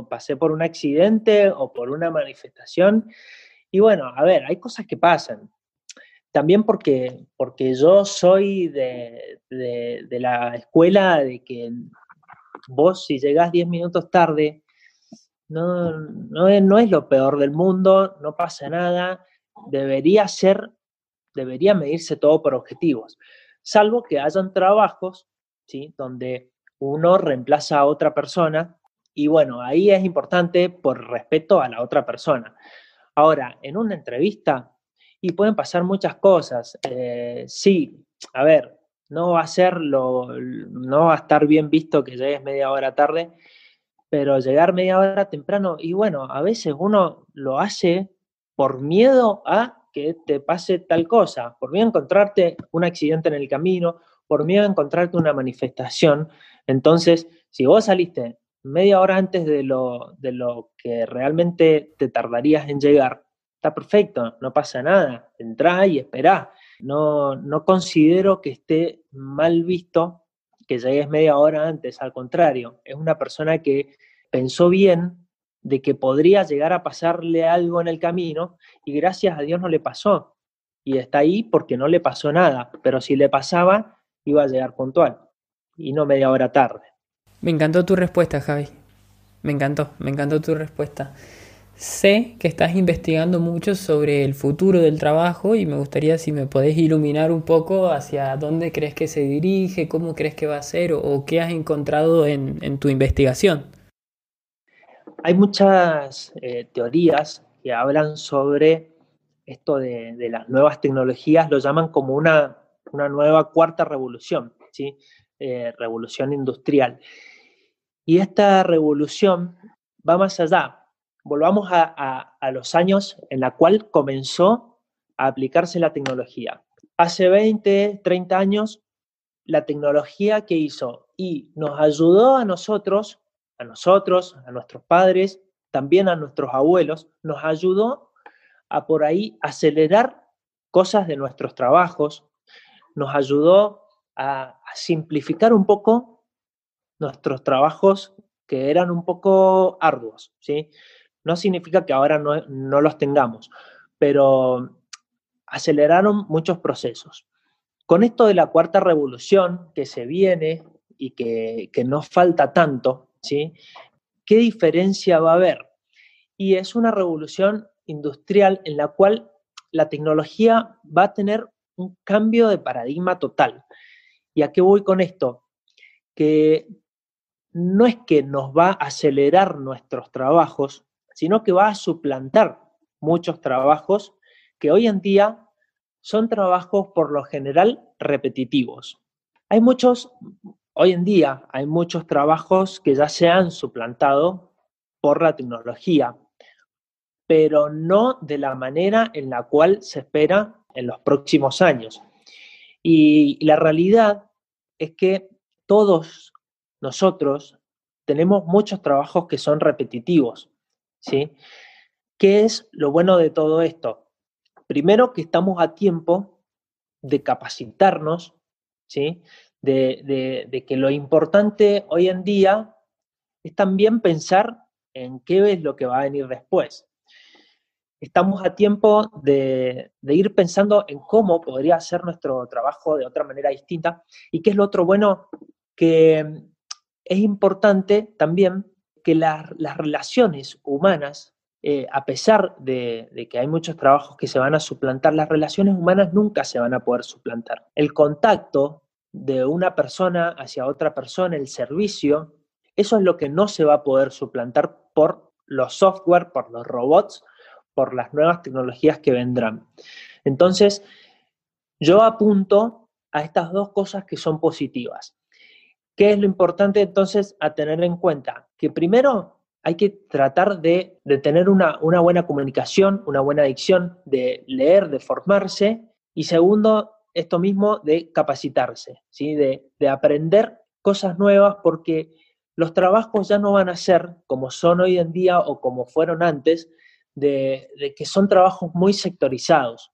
pasé por un accidente o por una manifestación. Y bueno, a ver, hay cosas que pasan también porque, porque yo soy de, la escuela de que vos si llegás 10 minutos tarde, no, no, es, no es lo peor del mundo, no pasa nada, debería ser, debería medirse todo por objetivos, salvo que hayan trabajos, ¿sí? Donde uno reemplaza a otra persona y bueno, ahí es importante por respeto a la otra persona. Ahora, en una entrevista, y pueden pasar muchas cosas. Eh, sí, a ver, no va a ser lo, no va a estar bien visto que llegues media hora tarde, pero llegar media hora temprano, y bueno, a veces uno lo hace por miedo a que te pase tal cosa, por miedo a encontrarte un accidente en el camino, por miedo a encontrarte una manifestación. Entonces, si vos saliste media hora antes de lo, de lo que realmente te tardarías en llegar, está perfecto, no pasa nada, entra y espera. No, no considero que esté mal visto que llegues media hora antes, al contrario, es una persona que pensó bien de que podría llegar a pasarle algo en el camino y gracias a Dios no le pasó. Y está ahí porque no le pasó nada, pero si le pasaba, iba a llegar puntual y no media hora tarde. Me encantó tu respuesta, Javi. Me encantó, me encantó tu respuesta. Sé que estás investigando mucho sobre el futuro del trabajo y me gustaría si me podés iluminar un poco hacia dónde crees que se dirige, cómo crees que va a ser o, qué has encontrado en, tu investigación. Hay muchas eh, teorías que hablan sobre esto de, las nuevas tecnologías, lo llaman como una, nueva cuarta revolución, ¿sí? Eh, revolución industrial. Y esta revolución va más allá, volvamos a, los años en la cual comenzó a aplicarse la tecnología. Hace 20, 30 años, la tecnología que hizo y nos ayudó a nosotros, a nosotros, a nuestros padres, también a nuestros abuelos, nos ayudó a por ahí acelerar cosas de nuestros trabajos, nos ayudó a, simplificar un poco nuestros trabajos que eran un poco arduos, ¿sí? No significa que ahora no, los tengamos, pero aceleraron muchos procesos. Con esto de la cuarta revolución que se viene y que, que no falta tanto, ¿sí? ¿qué diferencia va a haber? Y es una revolución industrial en la cual la tecnología va a tener un cambio de paradigma total. ¿Y a qué voy con esto? Que no es que nos va a acelerar nuestros trabajos, sino que va a suplantar muchos trabajos que hoy en día son trabajos por lo general repetitivos. Hay muchos, hoy en día hay muchos trabajos que ya se han suplantado por la tecnología, pero no de la manera en la cual se espera en los próximos años. Y la realidad es que todos nosotros tenemos muchos trabajos que son repetitivos. ¿Sí? ¿Qué es lo bueno de todo esto? Primero que estamos a tiempo de capacitarnos, ¿sí? De, que lo importante hoy en día es también pensar en qué es lo que va a venir después. Estamos a tiempo de, de, ir pensando en cómo podría ser nuestro trabajo de otra manera distinta y qué es lo otro bueno que es importante también que las relaciones humanas, eh, a pesar de, que hay muchos trabajos que se van a suplantar, las relaciones humanas nunca se van a poder suplantar. El contacto de una persona hacia otra persona, el servicio, eso es lo que no se va a poder suplantar por los software, por los robots, por las nuevas tecnologías que vendrán. Entonces, yo apunto a estas dos cosas que son positivas. ¿Qué es lo importante entonces a tener en cuenta? Que primero hay que tratar de, tener una, buena comunicación, una buena dicción, de leer, de formarse. Y segundo, esto mismo de capacitarse, ¿sí? de, aprender cosas nuevas porque los trabajos ya no van a ser como son hoy en día o como fueron antes, de, de, que son trabajos muy sectorizados.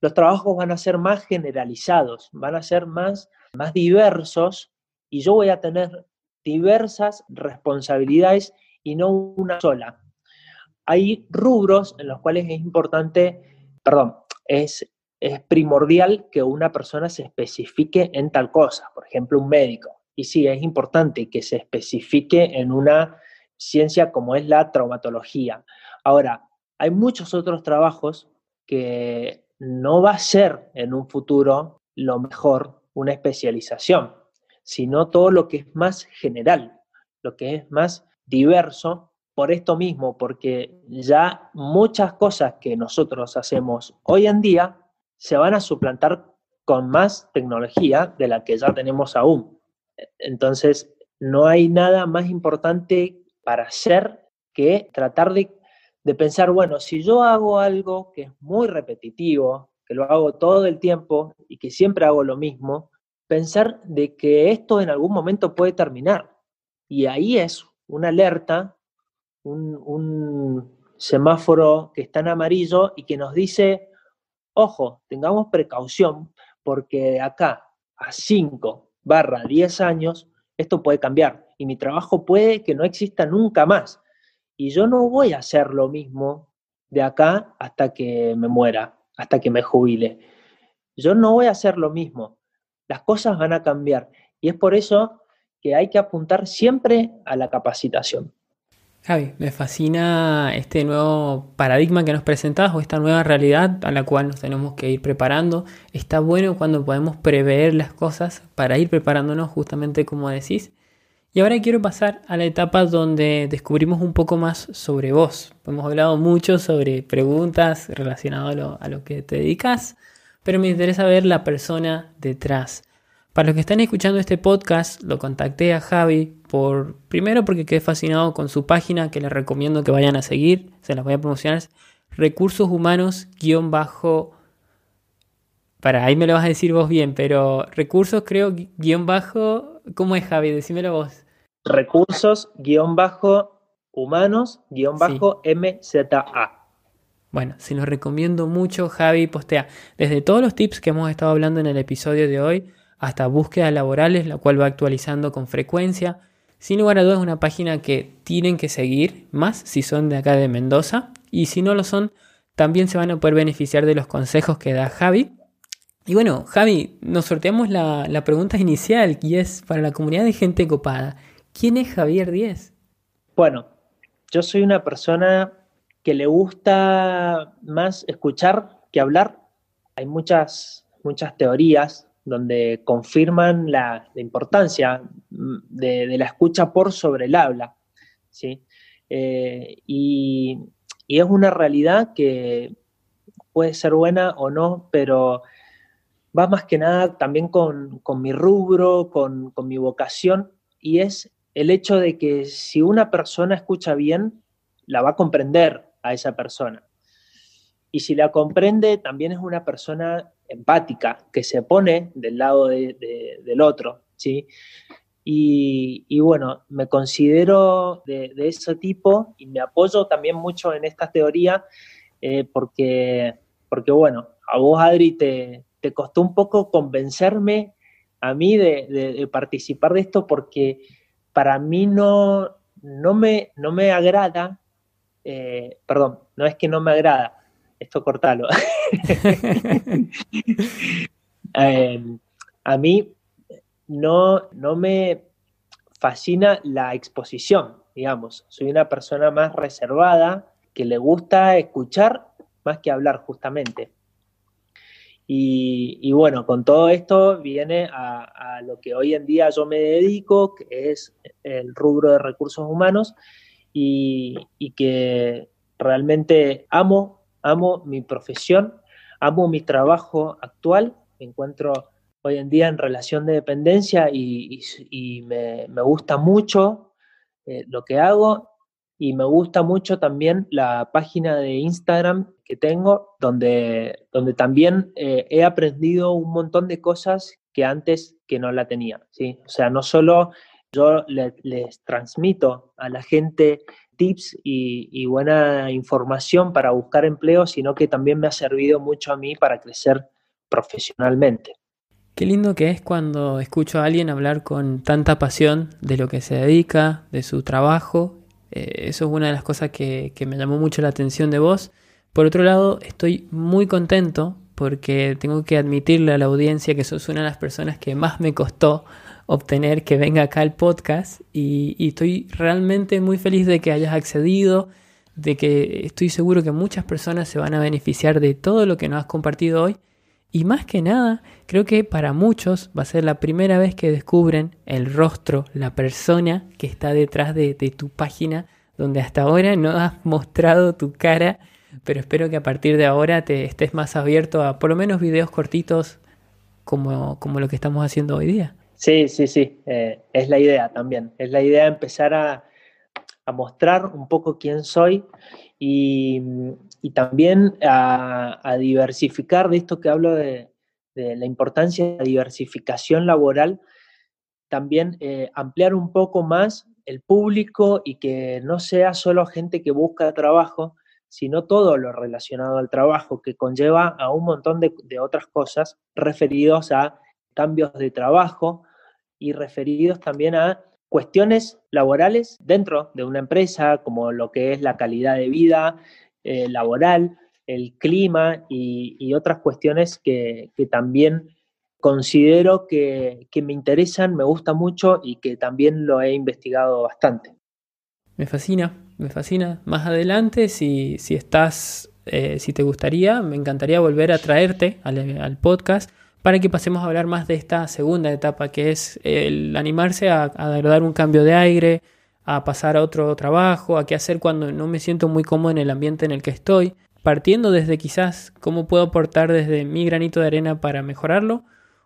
Los trabajos van a ser más generalizados, van a ser más, más diversos y yo voy a tener diversas responsabilidades y no una sola. Hay rubros en los cuales es importante, perdón, es, es primordial que una persona se especifique en tal cosa, por ejemplo, un médico. Y sí, es importante que se especifique en una ciencia como es la traumatología. Ahora, hay muchos otros trabajos que no va a ser en un futuro lo mejor una especialización sino todo lo que es más general, lo que es más diverso, por esto mismo, porque ya muchas cosas que nosotros hacemos hoy en día se van a suplantar con más tecnología de la que ya tenemos aún. Entonces, no hay nada más importante para hacer que tratar de, de, pensar, bueno, si yo hago algo que es muy repetitivo, que lo hago todo el tiempo y que siempre hago lo mismo, pensar de que esto en algún momento puede terminar. Y ahí es una alerta, un, semáforo que está en amarillo y que nos dice, ojo, tengamos precaución porque de acá a 5 barra 10 años esto puede cambiar y mi trabajo puede que no exista nunca más. Y yo no voy a hacer lo mismo de acá hasta que me muera, hasta que me jubile. Yo no voy a hacer lo mismo las cosas van a cambiar. Y es por eso que hay que apuntar siempre a la capacitación. Javi, me fascina este nuevo paradigma que nos presentas o esta nueva realidad a la cual nos tenemos que ir preparando. Está bueno cuando podemos prever las cosas para ir preparándonos justamente como decís. Y ahora quiero pasar a la etapa donde descubrimos un poco más sobre vos. Hemos hablado mucho sobre preguntas relacionadas a lo que te dedicas, pero me interesa ver la persona detrás. Para los que están escuchando este podcast, lo contacté a Javi por primero porque quedé fascinado con su página que les recomiendo que vayan a seguir, se las voy a promocionar, recursos humanos guion bajo para ahí me lo vas a decir vos bien, pero recursos creo guion bajo, ¿cómo es Javi? Decímelo vos. Recursos guion bajo humanos guion bajo MZA. Bueno, se los recomiendo mucho, Javi postea desde todos los tips que hemos estado hablando en el episodio de hoy hasta búsquedas laborales, la cual va actualizando con frecuencia. Sin lugar a dudas, una página que tienen que seguir, más si son de acá de Mendoza. Y si no lo son, también se van a poder beneficiar de los consejos que da Javi. Y bueno, Javi, nos sorteamos la, la pregunta inicial y es para la comunidad de gente copada. ¿Quién es Javier Díez? Bueno, yo soy una persona que le gusta más escuchar que hablar. Hay muchas, muchas teorías donde confirman la, importancia mm, de, la escucha por sobre el habla. ¿sí? Eh, y, es una realidad que puede ser buena o no, pero va más que nada también con, mi rubro, con, con mi vocación, y es el hecho de que si una persona escucha bien, la va a comprender a esa persona. Y si la comprende, también es una persona empática, que se pone del lado del otro, ¿sí? Y, bueno, me considero de, ese tipo y me apoyo también mucho en esta teoría eh, porque, porque, bueno, a vos, Adri, te, te costó un poco convencerme a mí de, participar de esto porque para mí no, no, me, no me agrada, eh, perdón, no es que no me agrada, esto cortalo. Em, a mí no, no me fascina la exposición, digamos. Soy una persona más reservada, que le gusta escuchar más que hablar justamente. Y, bueno, con todo esto viene a, lo que hoy en día yo me dedico, que es el rubro de recursos humanos, y, y que realmente amo amo mi profesión, amo mi trabajo actual, me encuentro hoy en día en relación de dependencia y, me, gusta mucho eh, lo que hago y me gusta mucho también la página de Instagram que tengo, donde, donde también eh, he aprendido un montón de cosas que antes que no la tenía, ¿sí? O sea, no solo yo les transmito a la gente tips y, buena información para buscar empleo, sino que también me ha servido mucho a mí para crecer profesionalmente. Qué lindo que es cuando escucho a alguien hablar con tanta pasión de lo que se dedica, de su trabajo. Eh, eso es una de las cosas que, que me llamó mucho la atención de vos. Por otro lado, estoy muy contento porque tengo que admitirle a la audiencia que sos una de las personas que más me costó obtener que venga acá el podcast y, estoy realmente muy feliz de que hayas accedido, de que estoy seguro que muchas personas se van a beneficiar de todo lo que nos has compartido hoy y más que nada creo que para muchos va a ser la primera vez que descubren el rostro, la persona que está detrás de, tu página donde hasta ahora no has mostrado tu cara pero espero que a partir de ahora te estés más abierto a por lo menos videos cortitos como, como lo que estamos haciendo hoy día. Sí, sí, sí, eh, es la idea también. Es la idea empezar a, mostrar un poco quién soy y, también a, diversificar de esto que hablo de, la importancia de la diversificación laboral, también eh, ampliar un poco más el público y que no sea solo gente que busca trabajo, sino todo lo relacionado al trabajo, que conlleva a un montón de, de otras cosas referidos a cambios de trabajo, y referidos también a cuestiones laborales dentro de una empresa, como lo que es la calidad de vida eh, laboral, el clima y, otras cuestiones que, también considero que, me interesan, me gusta mucho y que también lo he investigado bastante. Me fascina, me fascina. Más adelante, si, si estás, eh, si te gustaría, me encantaría volver a traerte al, podcast para que pasemos a hablar más de esta segunda etapa, que es el animarse a, a dar un cambio de aire, a pasar a otro trabajo, a qué hacer cuando no me siento muy cómodo en el ambiente en el que estoy, partiendo desde quizás cómo puedo aportar desde mi granito de arena para mejorarlo,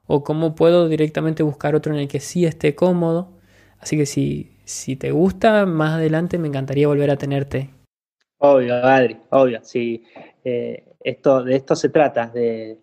o cómo puedo directamente buscar otro en el que sí esté cómodo. Así que si, si te gusta, más adelante me encantaría volver a tenerte. Obvio, Adri, obvio. Sí, eh, esto, de esto se trata, de,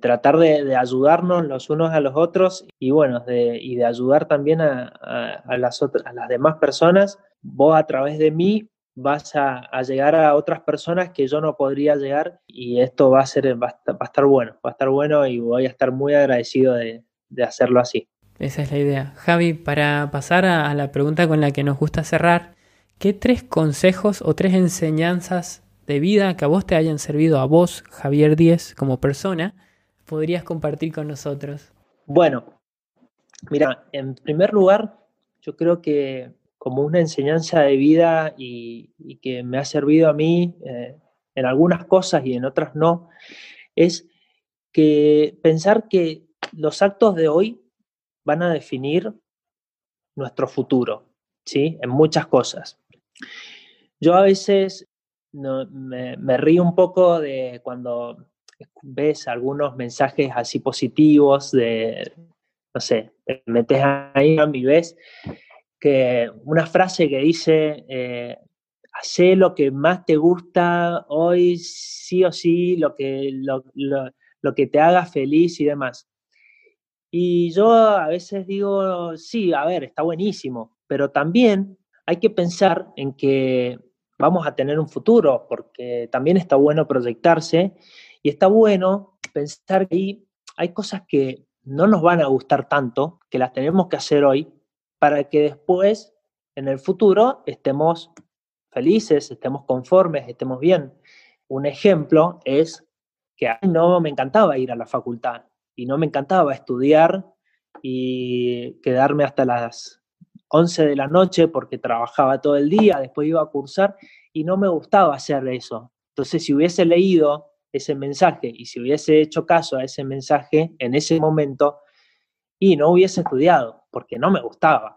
tratar de, ayudarnos los unos a los otros y bueno, de, y de ayudar también a, las otras, a las demás personas. Vos a través de mí vas a, llegar a otras personas que yo no podría llegar y esto va a ser va a estar, bueno, va a estar bueno y voy a estar muy agradecido de, hacerlo así. Esa es la idea. Javi, para pasar a, la pregunta con la que nos gusta cerrar, ¿qué tres consejos o tres enseñanzas de vida que a vos te hayan servido a vos, Javier Díez, como persona, podrías compartir con nosotros? Bueno, mira, en primer lugar, yo creo que como una enseñanza de vida y, que me ha servido a mí eh, en algunas cosas y en otras no, es que pensar que los actos de hoy van a definir nuestro futuro, ¿sí? En muchas cosas. Yo a veces me, me, río un poco de cuando ves algunos mensajes así positivos de, no sé, te metes ahí y ves una frase que dice, eh, hace lo que más te gusta hoy, sí o sí, lo que, lo, que te haga feliz y demás. Y yo a veces digo, sí, a ver, está buenísimo, pero también hay que pensar en que vamos a tener un futuro, porque también está bueno proyectarse y está bueno pensar que hay cosas que no nos van a gustar tanto, que las tenemos que hacer hoy, para que después, en el futuro, estemos felices, estemos conformes, estemos bien. Un ejemplo es que a mí no me encantaba ir a la facultad y no me encantaba estudiar y quedarme hasta las 11 de la noche porque trabajaba todo el día, después iba a cursar y no me gustaba hacer eso. Entonces, si hubiese leído ese mensaje y si hubiese hecho caso a ese mensaje en ese momento, y no hubiese estudiado porque no me gustaba.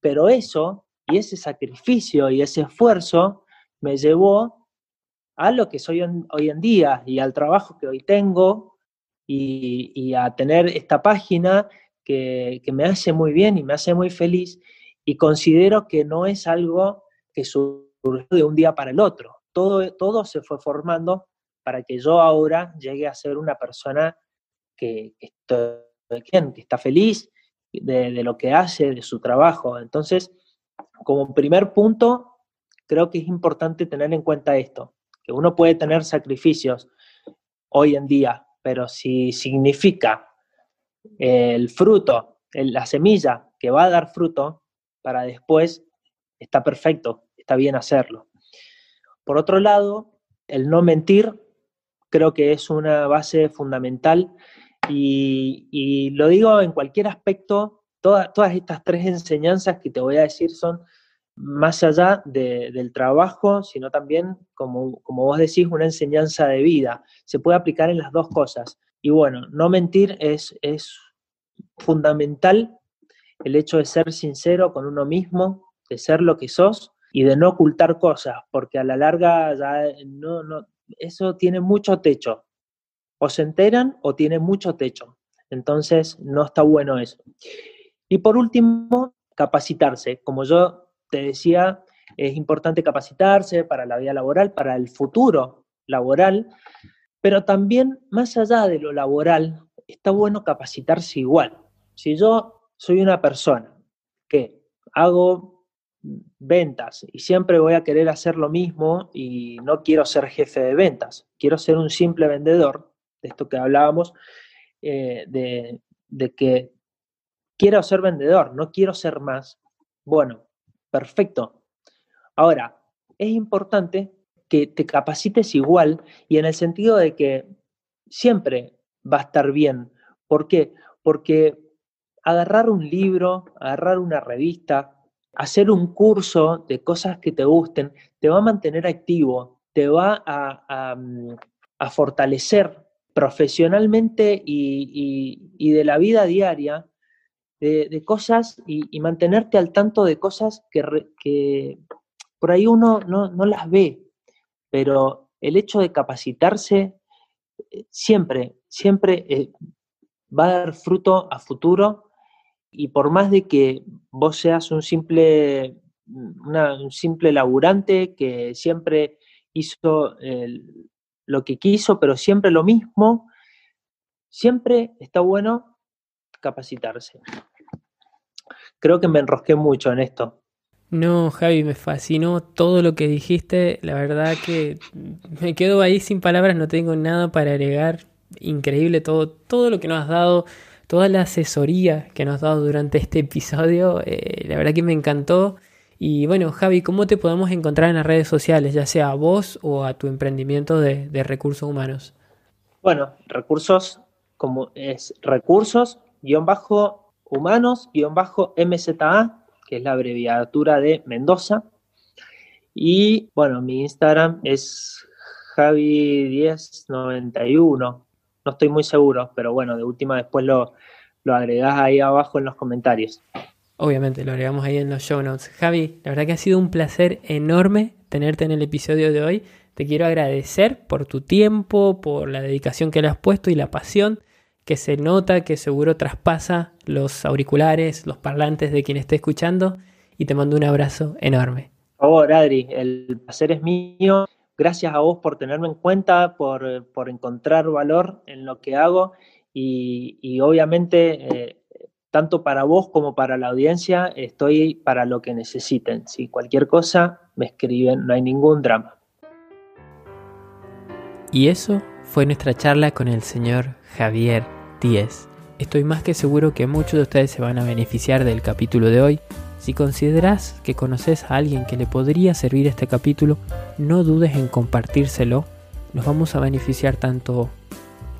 Pero eso y ese sacrificio y ese esfuerzo me llevó a lo que soy hoy en día y al trabajo que hoy tengo y, a tener esta página que, me hace muy bien y me hace muy feliz y considero que no es algo que surgió de un día para el otro. Todo, todo se fue formando para que yo ahora llegue a ser una persona que, está feliz de, lo que hace, de su trabajo. Entonces, como primer punto, creo que es importante tener en cuenta esto, que uno puede tener sacrificios hoy en día, pero si significa el fruto, la semilla que va a dar fruto, para después está perfecto, está bien hacerlo. Por otro lado, el no mentir creo que es una base fundamental y, lo digo en cualquier aspecto, todas estas tres enseñanzas que te voy a decir son más allá del trabajo, sino también, como, como vos decís, una enseñanza de vida. Se puede aplicar en las dos cosas. Y bueno, no mentir es, es fundamental el hecho de ser sincero con uno mismo, de ser lo que sos y de no ocultar cosas, porque a la larga ya no, no, eso tiene mucho techo o se enteran o tienen mucho techo. Entonces, no está bueno eso. Y por último, capacitarse. Como yo te decía, es importante capacitarse para la vida laboral, para el futuro laboral, pero también más allá de lo laboral, está bueno capacitarse igual. Si yo soy una persona que hago ventas y siempre voy a querer hacer lo mismo y no quiero ser jefe de ventas, quiero ser un simple vendedor, de esto que hablábamos, eh, de, que quiero ser vendedor, no quiero ser más. Bueno, perfecto. Ahora, es importante que te capacites igual y en el sentido de que siempre va a estar bien. ¿Por qué? Porque agarrar un libro, agarrar una revista, hacer un curso de cosas que te gusten te va a mantener activo, te va a, mm, fortalecer profesionalmente y, de la vida diaria, de, cosas y, mantenerte al tanto de cosas que, por ahí uno no, las ve, pero el hecho de capacitarse eh, siempre, siempre eh, va a dar fruto a futuro y por más de que vos seas un simple, un simple laburante que siempre hizo lo que quiso, pero siempre lo mismo, siempre está bueno capacitarse. Creo que me enrosqué mucho en esto. No, Javi, me fascinó todo lo que dijiste. La verdad que me quedo ahí sin palabras, no tengo nada para agregar. Increíble todo, todo lo que nos has dado toda la asesoría que nos has dado durante este episodio. Eh, la verdad que me encantó. Y bueno, Javi, ¿cómo te podemos encontrar en las redes sociales, ya sea a vos o a tu emprendimiento de, recursos humanos? Bueno, recursos como es recursos, guion bajo humanos, guion bajo MZA, que es la abreviatura de Mendoza. Y bueno, mi Instagram es Javi1091 no estoy muy seguro, pero bueno, de última después lo, lo agregás ahí abajo en los comentarios. Obviamente, lo agregamos ahí en los show notes. Javi, la verdad que ha sido un placer enorme tenerte en el episodio de hoy. Te quiero agradecer por tu tiempo, por la dedicación que le has puesto y la pasión que se nota, que seguro traspasa los auriculares, los parlantes de quien esté escuchando. Y te mando un abrazo enorme. Por favor, Adri, el placer es mío Gracias a vos por tenerme en cuenta, por, encontrar valor en lo que hago y, obviamente eh, tanto para vos como para la audiencia estoy para lo que necesiten. Si cualquier cosa me escriben, no hay ningún drama. Y eso fue nuestra charla con el señor Javier Díez. Estoy más que seguro que muchos de ustedes se van a beneficiar del capítulo de hoy si consideras que conoces a alguien que le podría servir este capítulo, no dudes en compartírselo. Nos vamos a beneficiar tanto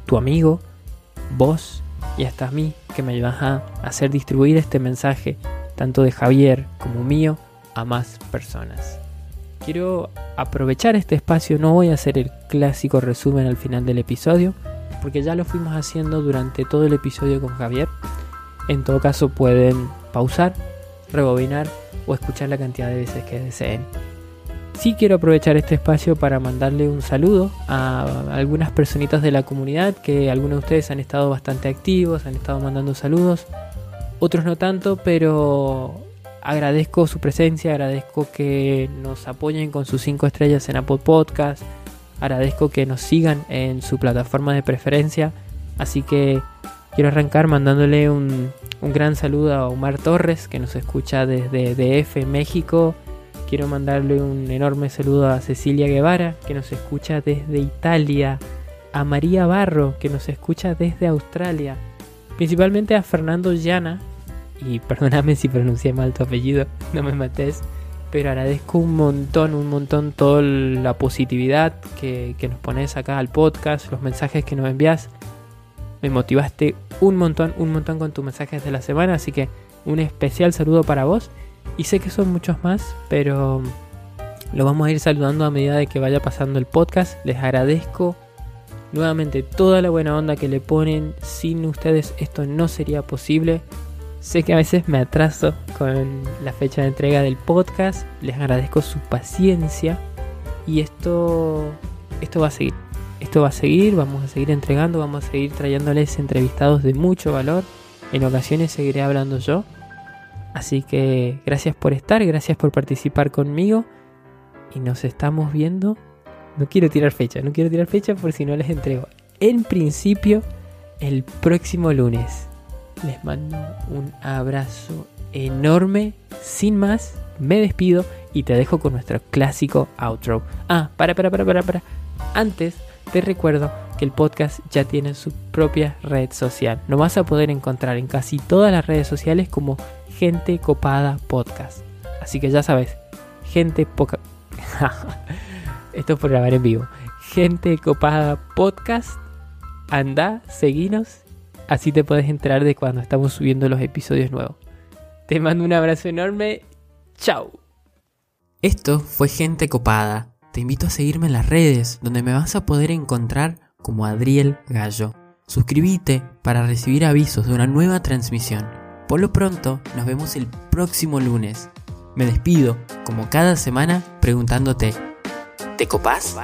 tu amigo, vos y hasta a mí que me ayudas a hacer distribuir este mensaje, tanto de Javier como mío, a más personas. Quiero aprovechar este espacio, no voy a hacer el clásico resumen al final del episodio, porque ya lo fuimos haciendo durante todo el episodio con Javier. En todo caso pueden pausar rebobinar o escuchar la cantidad de veces que deseen. Sí quiero aprovechar este espacio para mandarle un saludo a algunas personitas de la comunidad que algunos de ustedes han estado bastante activos, han estado mandando saludos, otros no tanto, pero agradezco su presencia, agradezco que nos apoyen con sus 5 estrellas en Apple Podcast, agradezco que nos sigan en su plataforma de preferencia, así que quiero arrancar mandándole un, un gran saludo a Omar Torres, que nos escucha desde DF, México. Quiero mandarle un enorme saludo a Cecilia Guevara, que nos escucha desde Italia. A María Barro, que nos escucha desde Australia. Principalmente a Fernando Llana. Y perdóname si pronuncié mal tu apellido, no me mates. Pero agradezco un montón, un montón toda la positividad que, que nos pones acá al podcast, los mensajes que nos envías me motivaste un montón, un montón con tus mensajes de la semana, así que un especial saludo para vos. Y sé que son muchos más, pero lo vamos a ir saludando a medida de que vaya pasando el podcast. Les agradezco nuevamente toda la buena onda que le ponen. Sin ustedes esto no sería posible. Sé que a veces me atraso con la fecha de entrega del podcast. Les agradezco su paciencia. Y esto, esto va a seguir. Esto va a seguir, vamos a seguir entregando, vamos a seguir trayéndoles entrevistados de mucho valor. En ocasiones seguiré hablando yo. Así que gracias por estar, gracias por participar conmigo. Y nos estamos viendo. No quiero tirar fecha, no quiero tirar fecha por si no les entrego. En principio, el próximo lunes. Les mando un abrazo enorme. Sin más, me despido y te dejo con nuestro clásico outro. Ah, para, para, para, para, para. Antes te recuerdo que el podcast ya tiene su propia red social. Lo vas a poder encontrar en casi todas las redes sociales como Gente Copada Podcast. Así que ya sabes, Gente Poca... Esto es por grabar en vivo. Gente Copada Podcast. Anda, seguinos. Así te puedes enterar de cuando estamos subiendo los episodios nuevos. Te mando un abrazo enorme Chao. Esto fue Gente Copada. Te invito a seguirme en las redes, donde me vas a poder encontrar como Adriel Gallo. Suscríbete para recibir avisos de una nueva transmisión. Por lo pronto, nos vemos el próximo lunes. Me despido, como cada semana, preguntándote, ¿te copás?